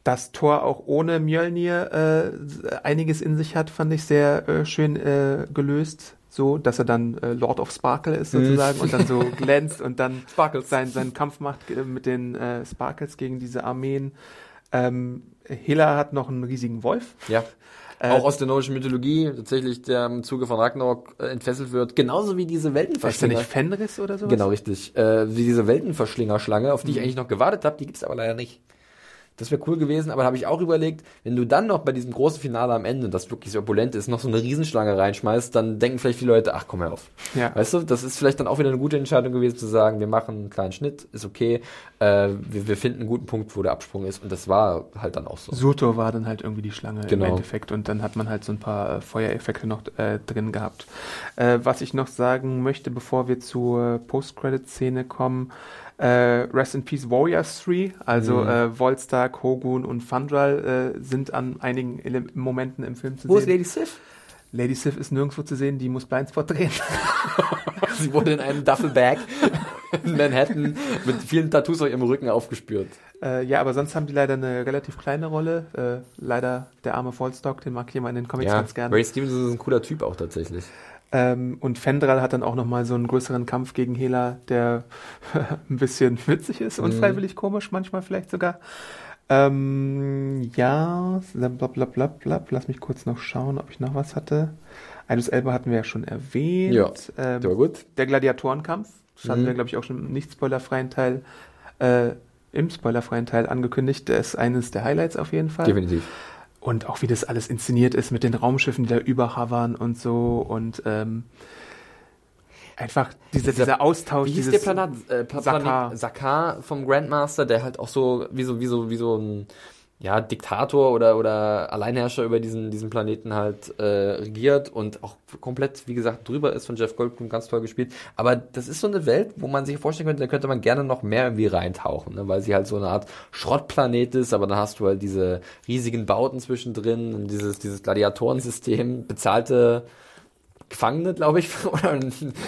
dass Thor auch ohne Mjölnir äh, einiges in sich hat, fand ich sehr äh, schön äh, gelöst. So, dass er dann äh, Lord of Sparkle ist sozusagen und dann so glänzt und dann Sparkles. seinen, seinen Kampf macht äh, mit den äh, Sparkles gegen diese Armeen. Ähm, Hela hat noch einen riesigen Wolf. Ja. Äh, auch aus der nordischen Mythologie, tatsächlich, der im Zuge von Ragnarok äh, entfesselt wird. Genauso wie diese Ist der Weltenverschlinger. nicht Fenris oder sowas? Genau, richtig. Äh, wie diese Weltenverschlingerschlange, auf die Mhm. ich eigentlich noch gewartet habe, die gibt's aber leider nicht. Das wäre cool gewesen, aber habe ich auch überlegt, wenn du dann noch bei diesem großen Finale am Ende, das wirklich so opulent ist, noch so eine Riesenschlange reinschmeißt, dann denken vielleicht viele Leute, ach komm her auf. Ja. Weißt du, das ist vielleicht dann auch wieder eine gute Entscheidung gewesen zu sagen, wir machen einen kleinen Schnitt, ist okay, äh, wir, wir finden einen guten Punkt, wo der Absprung ist und das war halt dann auch so. Surtur war dann halt irgendwie die Schlange Genau. im Endeffekt und dann hat man halt so ein paar äh, Feuereffekte noch äh, drin gehabt. Äh, was ich noch sagen möchte, bevor wir zur Post-Credit-Szene kommen, äh, Rest in Peace Warriors 3, also Mhm. äh, Volstagg, Hogun und Fandral äh, sind an einigen Ele Momenten im Film zu Wo ist sehen. Lady Sif? Lady Sif ist nirgendwo zu sehen, die muss Blindspot drehen. Sie wurde in einem Duffelbag in Manhattan mit vielen Tattoos auf ihrem Rücken aufgespürt. äh, ja, aber sonst haben die leider eine relativ kleine Rolle. Äh, leider der arme Volstock, den mag immer in den Comics Ja, ganz gerne. Ray Stevenson ist ein cooler Typ auch tatsächlich. Ähm, und Fendral hat dann auch nochmal so einen größeren Kampf gegen Hela, der ein bisschen witzig ist, unfreiwillig komisch, manchmal vielleicht sogar. Ähm, ja, blablabla, lass mich kurz noch schauen, ob ich noch was hatte. Idris Elba hatten wir ja schon erwähnt. Ja, ähm, Der war gut. Der Gladiatorenkampf, das hatten Mhm. wir, glaube ich, auch schon im nicht spoilerfreien Teil, äh, im spoilerfreien Teil angekündigt. Der ist eines der Highlights auf jeden Fall. Definitiv. Und auch wie das alles inszeniert ist mit den Raumschiffen, die da überhavern und so und ähm, einfach dieser, dieser Austausch. Wie hieß der Planet? Äh, Pla Sakaar. Planet Sakaar vom Grandmaster, der halt auch so wie so wie so wie so ein ja, Diktator oder oder Alleinherrscher über diesen diesen Planeten halt äh, regiert und auch komplett wie gesagt drüber ist von Jeff Goldblum ganz toll gespielt. Aber das ist so eine Welt, wo man sich vorstellen könnte, da könnte man gerne noch mehr irgendwie reintauchen, ne? weil sie halt so eine Art Schrottplanet ist. Aber dann hast du halt diese riesigen Bauten zwischendrin und dieses dieses Gladiatorensystem, bezahlte Gefangene, glaube ich, oder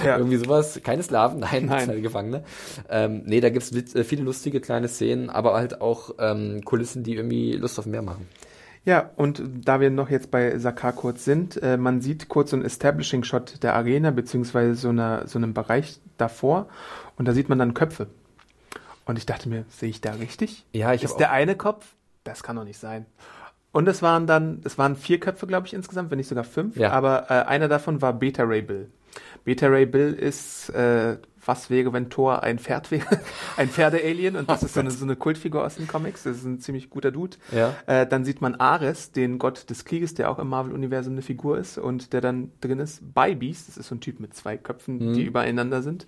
Ja. irgendwie sowas. Keine Sklaven, nein, Nein. Gefangene. Ähm, nee, da gibt's witz- äh, viele lustige kleine Szenen, aber halt auch ähm, Kulissen, die irgendwie Lust auf mehr machen. Ja, und da wir noch jetzt bei Sakar kurz sind, äh, man sieht kurz so einen Establishing-Shot der Arena, beziehungsweise so, einer, so einem Bereich davor, und da sieht man dann Köpfe. Und ich dachte mir, sehe ich da richtig? Ja, ich Ist der eine Kopf? Das kann doch nicht sein. Und es waren dann, es waren vier Köpfe, glaube ich, insgesamt, wenn nicht sogar fünf. Ja. Aber äh, einer davon war Beta Ray Bill. Beta Ray Bill ist, äh, was wäre, wenn Thor ein Pferd wäre, ein Pferde-Alien und das ist so eine, so eine Kultfigur aus den Comics, das ist ein ziemlich guter Dude. Ja. Äh, dann sieht man Ares, den Gott des Krieges, der auch im Marvel-Universum eine Figur ist und der dann drin ist. By Beast, das ist so ein Typ mit zwei Köpfen, die übereinander sind.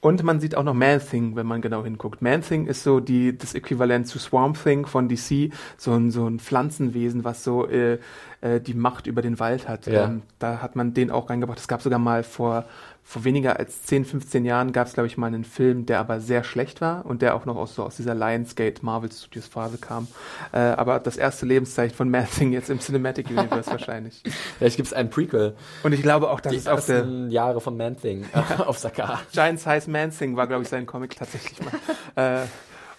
Und man sieht auch noch Man-Thing, wenn man genau hinguckt. Man-Thing ist so die, das Äquivalent zu Swamp Thing von DC, so ein, so ein Pflanzenwesen, was so äh, äh, die Macht über den Wald hat. Ja. Ähm, da hat man den auch reingebracht. Es gab sogar mal vor, vor weniger als 10, 15 Jahren gab es, glaube ich, mal einen Film, der aber sehr schlecht war und der auch noch aus, so aus dieser Lionsgate Marvel Studios Phase kam. Äh, aber das erste Lebenszeichen von Man-Thing jetzt im Cinematic Universe wahrscheinlich. Vielleicht gibt es ein Prequel. Und ich glaube auch, dass Die es auf der Jahre von Man-Thing äh, auf Sakar. Giant Size Man Thing war, glaube ich, sein Comic tatsächlich mal. äh,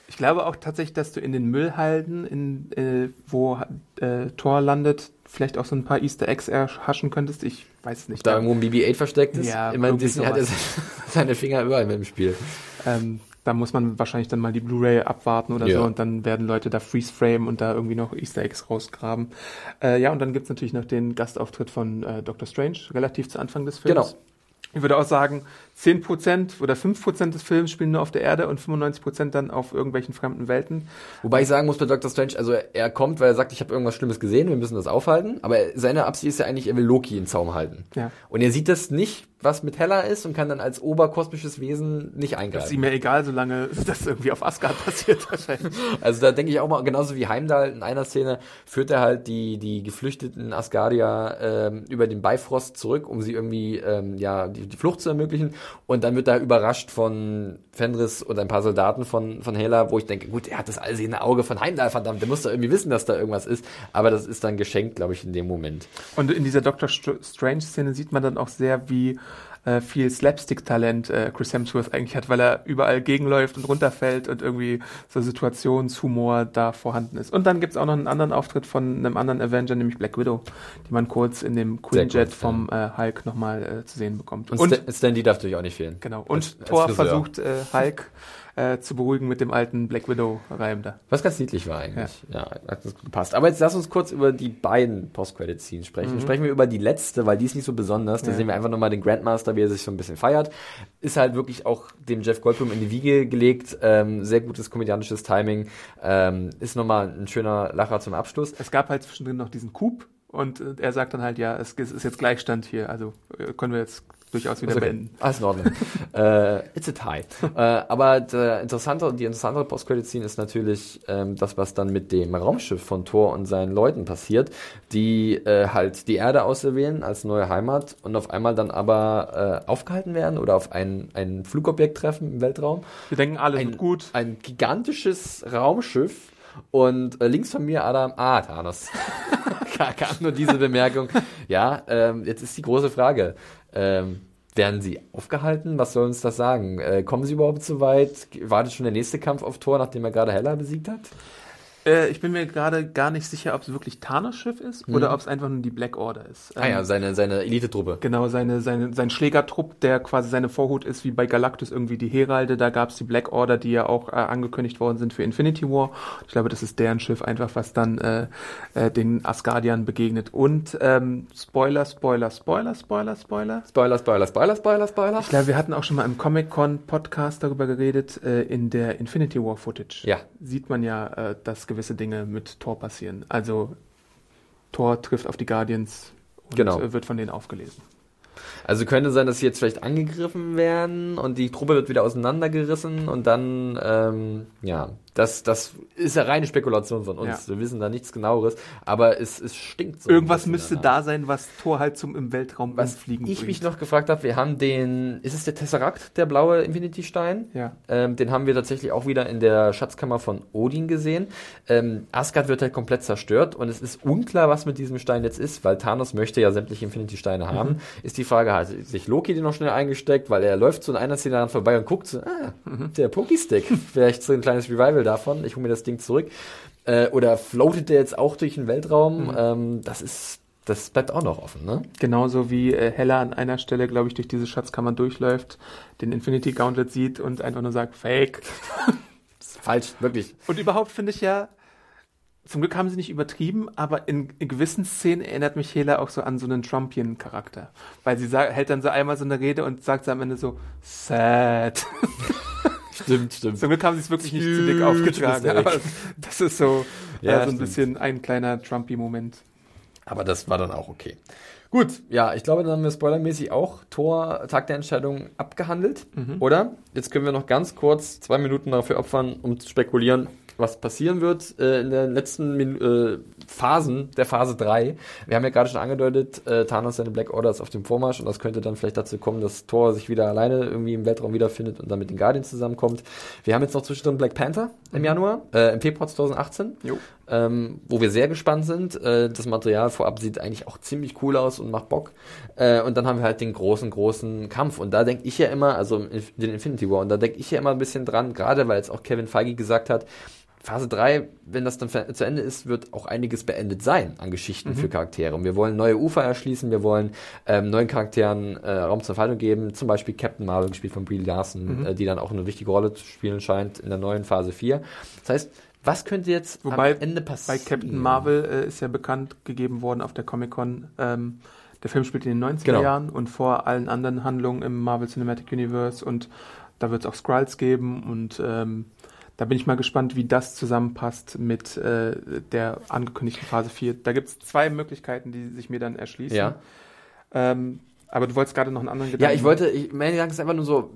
ich glaube auch tatsächlich, dass du in den Müllhalden, in, äh, wo äh, Thor landet, vielleicht auch so ein paar Easter Eggs erhaschen könntest. Ich weiß es nicht. Da irgendwo ein BB-8 versteckt ist. Ja, ich meine, Disney hat jetzt seine Finger überall mit dem Spiel. Ähm, da muss man wahrscheinlich dann mal die Blu-ray abwarten oder Ja. so und dann werden Leute da freeze-frame und da irgendwie noch Easter Eggs rausgraben. Äh, ja, und dann gibt's natürlich noch den Gastauftritt von äh, Doctor Strange, relativ zu Anfang des Films. Genau. Ich würde auch sagen, 10% oder 5% des Films spielen nur auf der Erde und 95% dann auf irgendwelchen fremden Welten. Wobei ich sagen muss bei Doctor Strange, also er kommt, weil er sagt, ich habe irgendwas Schlimmes gesehen, wir müssen das aufhalten. Aber seine Absicht ist ja eigentlich, er will Loki in Zaum halten. Ja. Und er sieht das nicht, was mit Hella ist und kann dann als oberkosmisches Wesen nicht Das ist eingreifen. ihm ja egal, solange das irgendwie auf Asgard passiert wahrscheinlich. Also da denke ich auch mal, genauso wie Heimdall in einer Szene, führt er halt die, die geflüchteten Asgardier ähm, über den Bifrost zurück, um sie irgendwie, ähm, ja, die, die Flucht zu ermöglichen. Und dann wird er überrascht von Fenris und ein paar Soldaten von, von Hela, wo ich denke, gut, er hat das allsehende Auge von Heimdall, verdammt, der muss doch irgendwie wissen, dass da irgendwas ist. Aber das ist dann geschenkt, glaube ich, in dem Moment. Und in dieser Doctor Str- Strange-Szene sieht man dann auch sehr, wie äh, viel Slapstick-Talent äh, Chris Hemsworth eigentlich hat, weil er überall gegenläuft und runterfällt und irgendwie so Situationshumor da vorhanden ist. Und dann gibt's auch noch einen anderen Auftritt von einem anderen Avenger, nämlich Black Widow, die man kurz in dem Quinjet kurz, vom äh, Hulk nochmal äh, zu sehen bekommt. Und, Stan, Stan Lee darf natürlich auch nicht fehlen. genau. Und Als- als Thor Friseur. versucht äh, Hulk äh, zu beruhigen mit dem alten Black Widow-Reim da. Was ganz niedlich war eigentlich. Ja. hat das gepasst. Aber jetzt lass uns kurz über die beiden Post-Credit-Scenes sprechen. Sprechen wir über die letzte, weil die ist nicht so besonders. Da Ja. sehen wir einfach nochmal den Grandmaster, wie er sich so ein bisschen feiert. Ist halt wirklich auch dem Jeff Goldblum in die Wiege gelegt. Ähm, sehr gutes komödiantisches Timing. Ähm, ist nochmal ein schöner Lacher zum Abschluss. Es gab halt zwischendrin noch diesen Coup und äh, er sagt dann halt, ja, es, es ist jetzt Gleichstand hier, also äh, können wir jetzt durchaus wieder okay. beenden. Alles in Ordnung. äh, it's a tie. äh, aber der interessante, die interessante Post-Credit-Scene ist natürlich ähm, das, was dann mit dem Raumschiff von Thor und seinen Leuten passiert, die äh, halt die Erde auserwählen als neue Heimat und auf einmal dann aber äh, aufgehalten werden oder auf ein, ein Flugobjekt treffen im Weltraum. Wir denken, alles Ein, wird gut. ein gigantisches Raumschiff und äh, links von mir Adam, ah, Thanos. Ka- kam nur diese Bemerkung. Ja, ähm, jetzt ist die große Frage. Ähm, werden sie aufgehalten? Was soll uns das sagen? Äh, kommen sie überhaupt so weit? Wartet schon der nächste Kampf auf Tor, nachdem er gerade Hella besiegt hat? Äh, ich bin mir gerade gar nicht sicher, ob es wirklich Thanos Schiff ist oder ob es einfach nur die Black Order ist. Mhm. Ah ja, Ähm, seine, seine Elite-Truppe. Genau, seine, seine, sein Schlägertrupp, der quasi seine Vorhut ist, wie bei Galactus irgendwie die Heralde. Da gab es die Black Order, die ja auch äh, angekündigt worden sind für Infinity War. Ich glaube, das ist deren Schiff einfach, was dann äh, äh, den Asgardiern begegnet. Und ähm, Spoiler, Spoiler, Spoiler, Spoiler, Spoiler. Spoiler, Spoiler, Spoiler, Spoiler, Spoiler. Ich glaube, wir hatten auch schon mal im Comic-Con-Podcast darüber geredet, äh, in der Infinity War Footage. Ja. Sieht man ja, äh, dass gewisse Dinge mit Thor passieren. Also Thor trifft auf die Guardians und Genau. äh, wird von denen aufgelesen. Also könnte sein, dass sie jetzt vielleicht angegriffen werden und die Truppe wird wieder auseinandergerissen und dann, ähm, ja, das, das ist ja reine Spekulation von uns. Ja. Wir wissen da nichts genaueres, aber es, es stinkt so. Irgendwas müsste danach. da sein, was Thor halt zum im Weltraum Was umfliegen ich bringt. mich noch gefragt habe, wir haben den, ist es der Tesseract, der blaue Infinity-Stein? Ja. Ähm, den haben wir tatsächlich auch wieder in der Schatzkammer von Odin gesehen. Ähm, Asgard wird halt komplett zerstört und es ist unklar, was mit diesem Stein jetzt ist, weil Thanos möchte ja sämtliche Infinity-Steine haben. Mhm. Ist die Frage, hat sich Loki den noch schnell eingesteckt, weil er läuft so in einer Szene vorbei und guckt so, ah, Mhm. der Poki-Stick, vielleicht so ein kleines Revival davon, ich hole mir das Ding zurück. Äh, oder floatet der jetzt auch durch den Weltraum? Mhm. Ähm, das ist, das bleibt auch noch offen, ne? Genauso wie äh, Hella an einer Stelle, glaube ich, durch diese Schatzkammer durchläuft, den Infinity Gauntlet sieht und einfach nur sagt, Fake. Falsch, wirklich. Und überhaupt finde ich ja, zum Glück haben sie nicht übertrieben, aber in, in gewissen Szenen erinnert mich Hela auch so an so einen Trumpian-Charakter. Weil sie sagt, hält dann so einmal so eine Rede und sagt sie am Ende so, sad. Stimmt, stimmt. Zum Glück haben sie es wirklich nicht zu dick aufgetragen. Aber das ist so, Ja, so ein bisschen ein kleiner Trumpy-Moment. Aber das war dann auch okay. Gut, ja, ich glaube, dann haben wir spoilermäßig auch Tor, Tag der Entscheidung abgehandelt, oder? Jetzt können wir noch ganz kurz zwei Minuten dafür opfern, um zu spekulieren, was passieren wird äh, in den letzten Min äh, Phasen der Phase 3. Wir haben ja gerade schon angedeutet, äh, Thanos seine Black Order ist auf dem Vormarsch und das könnte dann vielleicht dazu kommen, dass Thor sich wieder alleine irgendwie im Weltraum wiederfindet und dann mit den Guardians zusammenkommt. Wir haben jetzt noch zwischendrin Black Panther im Januar, äh, im Februar 2018 Jo. ähm, wo wir sehr gespannt sind. Äh, das Material vorab sieht eigentlich auch ziemlich cool aus und macht Bock. Äh, und dann haben wir halt den großen, großen Kampf. Und da denke ich ja immer, also den Infinity War, und da denke ich ja immer ein bisschen dran, gerade weil jetzt auch Kevin Feige gesagt hat, Phase 3, wenn das dann zu Ende ist, wird auch einiges beendet sein an Geschichten für Charaktere. Und wir wollen neue Ufer erschließen, wir wollen ähm, neuen Charakteren äh, Raum zur Entfaltung geben, zum Beispiel Captain Marvel, gespielt von Brie Larson, äh, die dann auch eine wichtige Rolle zu spielen scheint in der neuen Phase 4. Das heißt, was könnte jetzt Wobei am Ende passieren? bei Captain Marvel äh, ist ja bekannt gegeben worden auf der Comic-Con, ähm, der Film spielt in den 90er Genau. Jahren und vor allen anderen Handlungen im Marvel Cinematic Universe und da wird es auch Skrulls geben und ähm, da bin ich mal gespannt, wie das zusammenpasst mit äh, der angekündigten Phase 4. Da gibt es zwei Möglichkeiten, die sich mir dann erschließen. Ja. Ähm, aber du wolltest gerade noch einen anderen Ja, Gedanken. ich wollte, ich, mein Gedanke ist einfach nur so,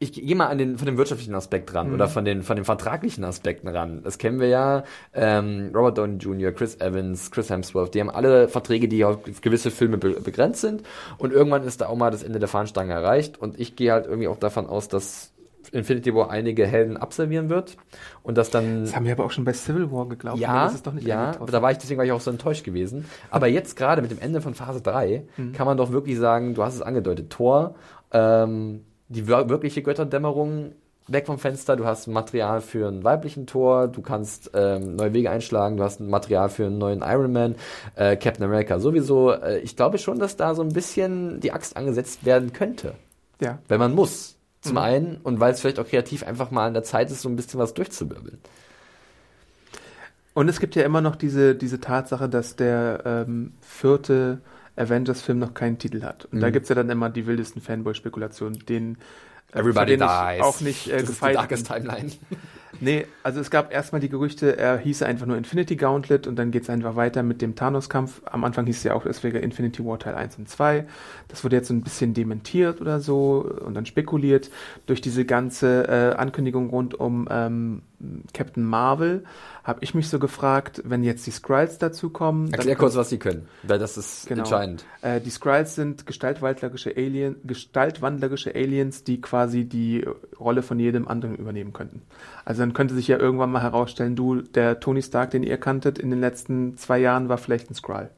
ich gehe mal an den, von dem wirtschaftlichen Aspekt ran Mhm. oder von den, von den vertraglichen Aspekten ran. Das kennen wir ja. Ähm, Robert Downey Jr., Chris Evans, Chris Hemsworth, die haben alle Verträge, die auf gewisse Filme be begrenzt sind. Und irgendwann ist da auch mal das Ende der Fahnenstange erreicht. Und ich gehe halt irgendwie auch davon aus, dass Infinity War einige Helden absolvieren wird. Und dass dann. Das haben wir aber auch schon bei Civil War geglaubt. Ja, das ist doch nicht ja, eingetroffen. da war ich deswegen war ich auch so enttäuscht gewesen. Aber jetzt gerade mit dem Ende von Phase 3 kann man doch wirklich sagen, du hast es angedeutet, Thor, ähm, die wir wirkliche Götterdämmerung weg vom Fenster, du hast Material für einen weiblichen Tor, du kannst ähm, neue Wege einschlagen, du hast ein Material für einen neuen Iron Man, äh, Captain America sowieso. Äh, ich glaube schon, dass da so ein bisschen die Axt angesetzt werden könnte, ja. wenn man muss. Zum einen und weil es vielleicht auch kreativ einfach mal an der Zeit ist, so ein bisschen was durchzuwirbeln. Und es gibt ja immer noch diese, diese Tatsache, dass der ähm, vierte Avengers-Film noch keinen Titel hat. Und da gibt's ja dann immer die wildesten Fanboy-Spekulationen, denen äh, für den ich auch nicht äh, das ist die Darkest. Timeline. Nee, also es gab erstmal die Gerüchte, er hieße einfach nur Infinity Gauntlet und dann geht's einfach weiter mit dem Thanos-Kampf. Am Anfang hieß es ja auch, es wäre Infinity War Teil 1 und 2. Das wurde jetzt so ein bisschen dementiert oder so und dann spekuliert. Durch diese ganze äh, Ankündigung rund um ähm, Captain Marvel habe ich mich so gefragt, wenn jetzt die Skrulls dazukommen. dann Erklär kurz, was sie können, weil das ist Genau. entscheidend. Äh, die Skrulls sind gestaltwandlerische, Alien, gestaltwandlerische Aliens, die quasi die Rolle von jedem anderen übernehmen könnten. Also dann könnte sich ja irgendwann mal herausstellen, du, der Tony Stark, den ihr kanntet in den letzten zwei Jahren, war vielleicht ein Skrull.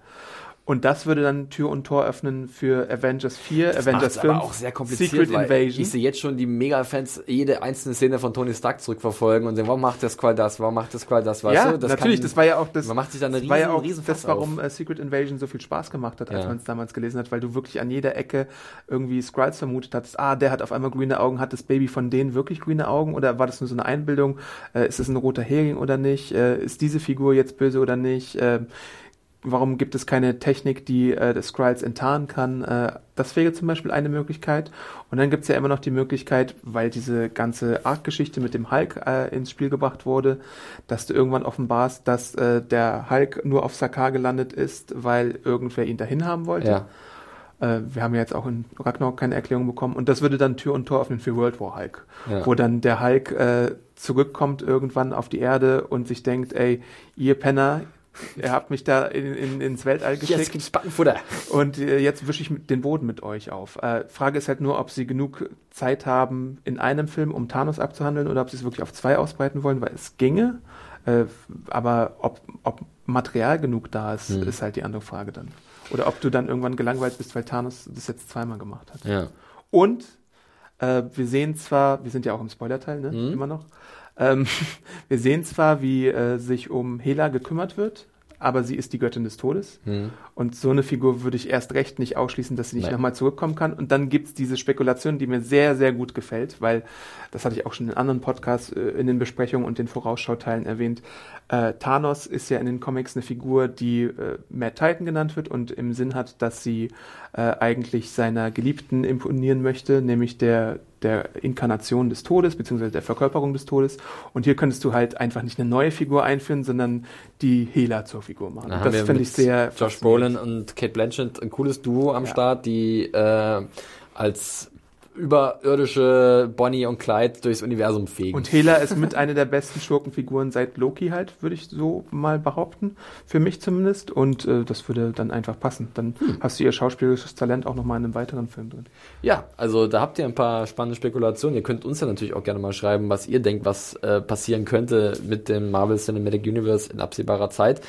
Und das würde dann Tür und Tor öffnen für Avengers 4, Avengers Macht's 5, aber auch sehr kompliziert, Secret weil Invasion. ich sehe jetzt schon die Mega-Fans jede einzelne Szene von Tony Stark zurückverfolgen und sagen, warum macht der Squall das, warum macht der Squall das, weißt ja, du? Das natürlich, kann- das war ja auch das. man macht sich da eine das war ja riesen- auch riesen das, warum auf. äh, Secret Invasion so viel Spaß gemacht hat, als Ja. man es damals gelesen hat, weil du wirklich an jeder Ecke irgendwie Skrulls vermutet hattest. Ah, der hat auf einmal grüne Augen, hat das Baby von denen wirklich grüne Augen oder war das nur so eine Einbildung? Äh, ist es ein roter Hering oder nicht? Äh, ist diese Figur jetzt böse oder nicht? Äh, Warum gibt es keine Technik, die äh, das Skrulls enttarnen kann? Äh, das wäre zum Beispiel eine Möglichkeit. Und dann gibt es ja immer noch die Möglichkeit, weil diese ganze Arc-Geschichte mit dem Hulk äh, ins Spiel gebracht wurde, dass du irgendwann offenbarst, dass äh, der Hulk nur auf Sakaar gelandet ist, weil irgendwer ihn dahin haben wollte. Ja. Äh, wir haben ja jetzt auch in Ragnarok keine Erklärung bekommen. Und das würde dann Tür und Tor öffnen für World War Hulk. Ja. Wo dann der Hulk äh, zurückkommt irgendwann auf die Erde und sich denkt, ey, ihr Penner, ihr habt mich da in, in, ins Weltall geschickt. Jetzt gibt's Backenfutter. Und äh, jetzt wische ich den Boden mit euch auf. Äh, Frage ist halt nur, ob sie genug Zeit haben in einem Film, um Thanos abzuhandeln, oder ob sie es wirklich auf zwei ausbreiten wollen, weil es ginge. Äh, aber ob, ob Material genug da ist, Hm. ist halt die andere Frage dann. Oder ob du dann irgendwann gelangweilt bist, weil Thanos das jetzt zweimal gemacht hat. Ja. Und äh, wir sehen zwar, wir sind ja auch im Spoilerteil, ne? Mhm. Immer noch. Ähm, wir sehen zwar, wie äh, sich um Hela gekümmert wird, aber sie ist die Göttin des Todes. Und so eine Figur würde ich erst recht nicht ausschließen, dass sie nicht nochmal zurückkommen kann. Und dann gibt's diese Spekulation, die mir sehr, sehr gut gefällt, weil das hatte ich auch schon in anderen Podcasts äh, in den Besprechungen und den Vorausschauteilen erwähnt. Äh, Thanos ist ja in den Comics eine Figur, die äh, Mad Titan genannt wird und im Sinn hat, dass sie äh, eigentlich seiner Geliebten imponieren möchte, nämlich der, der Inkarnation des Todes, beziehungsweise der Verkörperung des Todes. Und hier könntest du halt einfach nicht eine neue Figur einführen, sondern die Hela zur Figur machen. Da das finde ich sehr Josh. Brolin und Kate Blanchett ein cooles Duo am Ja. Start, die äh, als überirdische Bonnie und Clyde durchs Universum fegen. Und Hela ist mit einer der besten Schurkenfiguren seit Loki halt, würde ich so mal behaupten. Für mich zumindest. Und äh, das würde dann einfach passen. Dann Hm. hast du ihr schauspielerisches Talent auch nochmal in einem weiteren Film drin. Ja, also da habt ihr ein paar spannende Spekulationen. Ihr könnt uns ja natürlich auch gerne mal schreiben, was ihr denkt, was äh, passieren könnte mit dem Marvel Cinematic Universe in absehbarer Zeit.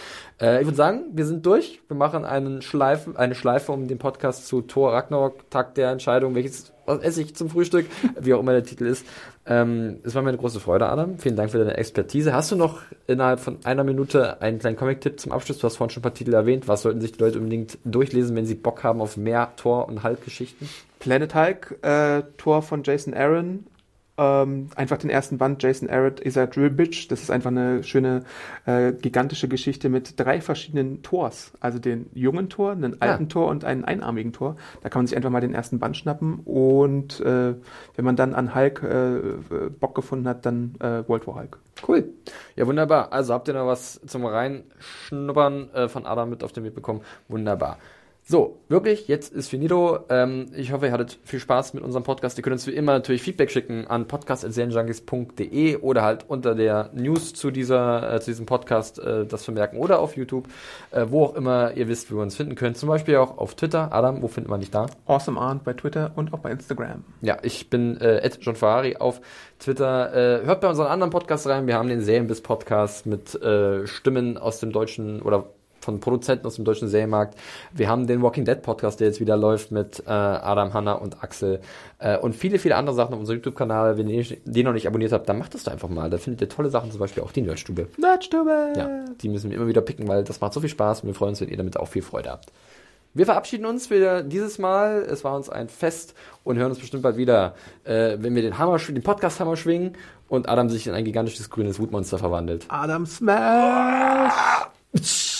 Äh, ich würde sagen, wir sind durch. Wir machen einen Schleife, eine Schleife um den Podcast zu Thor Ragnarok, Tag der Entscheidung, welches was esse ich zum Frühstück, wie auch immer der Titel ist. Ähm, es war mir eine große Freude, Adam. Vielen Dank für deine Expertise. Hast du noch innerhalb von einer Minute einen kleinen Comic-Tipp zum Abschluss? Du hast vorhin schon ein paar Titel erwähnt. Was sollten sich die Leute unbedingt durchlesen, wenn sie Bock haben auf mehr Tor- und Hulk-Geschichten? Planet Hulk, äh, Tor von Jason Aaron. Ähm, einfach den ersten Band, Jason Aaron is a Drill Bitch. Das ist einfach eine schöne, äh, gigantische Geschichte mit drei verschiedenen Tors. Also den jungen Tor, einen alten Ah. Tor und einen einarmigen Tor. Da kann man sich einfach mal den ersten Band schnappen. Und äh, wenn man dann an Hulk äh, Bock gefunden hat, dann äh, World War Hulk. Cool. Ja, wunderbar. Also habt ihr noch was zum Reinschnuppern äh, von Adam mit auf den Weg bekommen? Wunderbar. So, wirklich, jetzt ist finito. Ähm, ich hoffe, ihr hattet viel Spaß mit unserem Podcast. Ihr könnt uns wie immer natürlich Feedback schicken an podcast.serienjunkies.de oder halt unter der News zu, dieser, äh, zu diesem Podcast äh, das vermerken oder auf YouTube, äh, wo auch immer ihr wisst, wo ihr uns finden könnt. Zum Beispiel auch auf Twitter. Adam, wo findet man dich da? Awesome Arndt bei Twitter und auch bei Instagram. Ja, ich bin äh, John Ferrari auf Twitter. Äh, hört bei unseren anderen Podcasts rein. Wir haben den Serienbiss-Podcast mit äh, Stimmen aus dem deutschen oder von Produzenten aus dem deutschen Serienmarkt. Wir haben den Walking Dead Podcast, der jetzt wieder läuft mit äh, Adam, Hanna und Axel äh, und viele, viele andere Sachen auf unserem YouTube-Kanal. Wenn ihr den noch nicht abonniert habt, dann macht das doch einfach mal. Da findet ihr tolle Sachen, zum Beispiel auch die Nerdstube. Nerdstube! Ja, die müssen wir immer wieder picken, weil das macht so viel Spaß und wir freuen uns, wenn ihr damit auch viel Freude habt. Wir verabschieden uns für dieses Mal. Es war uns ein Fest und hören uns bestimmt bald wieder, äh, wenn wir den Hammer, den Podcast-Hammer schwingen und Adam sich in ein gigantisches grünes Wutmonster verwandelt. Adam Smash!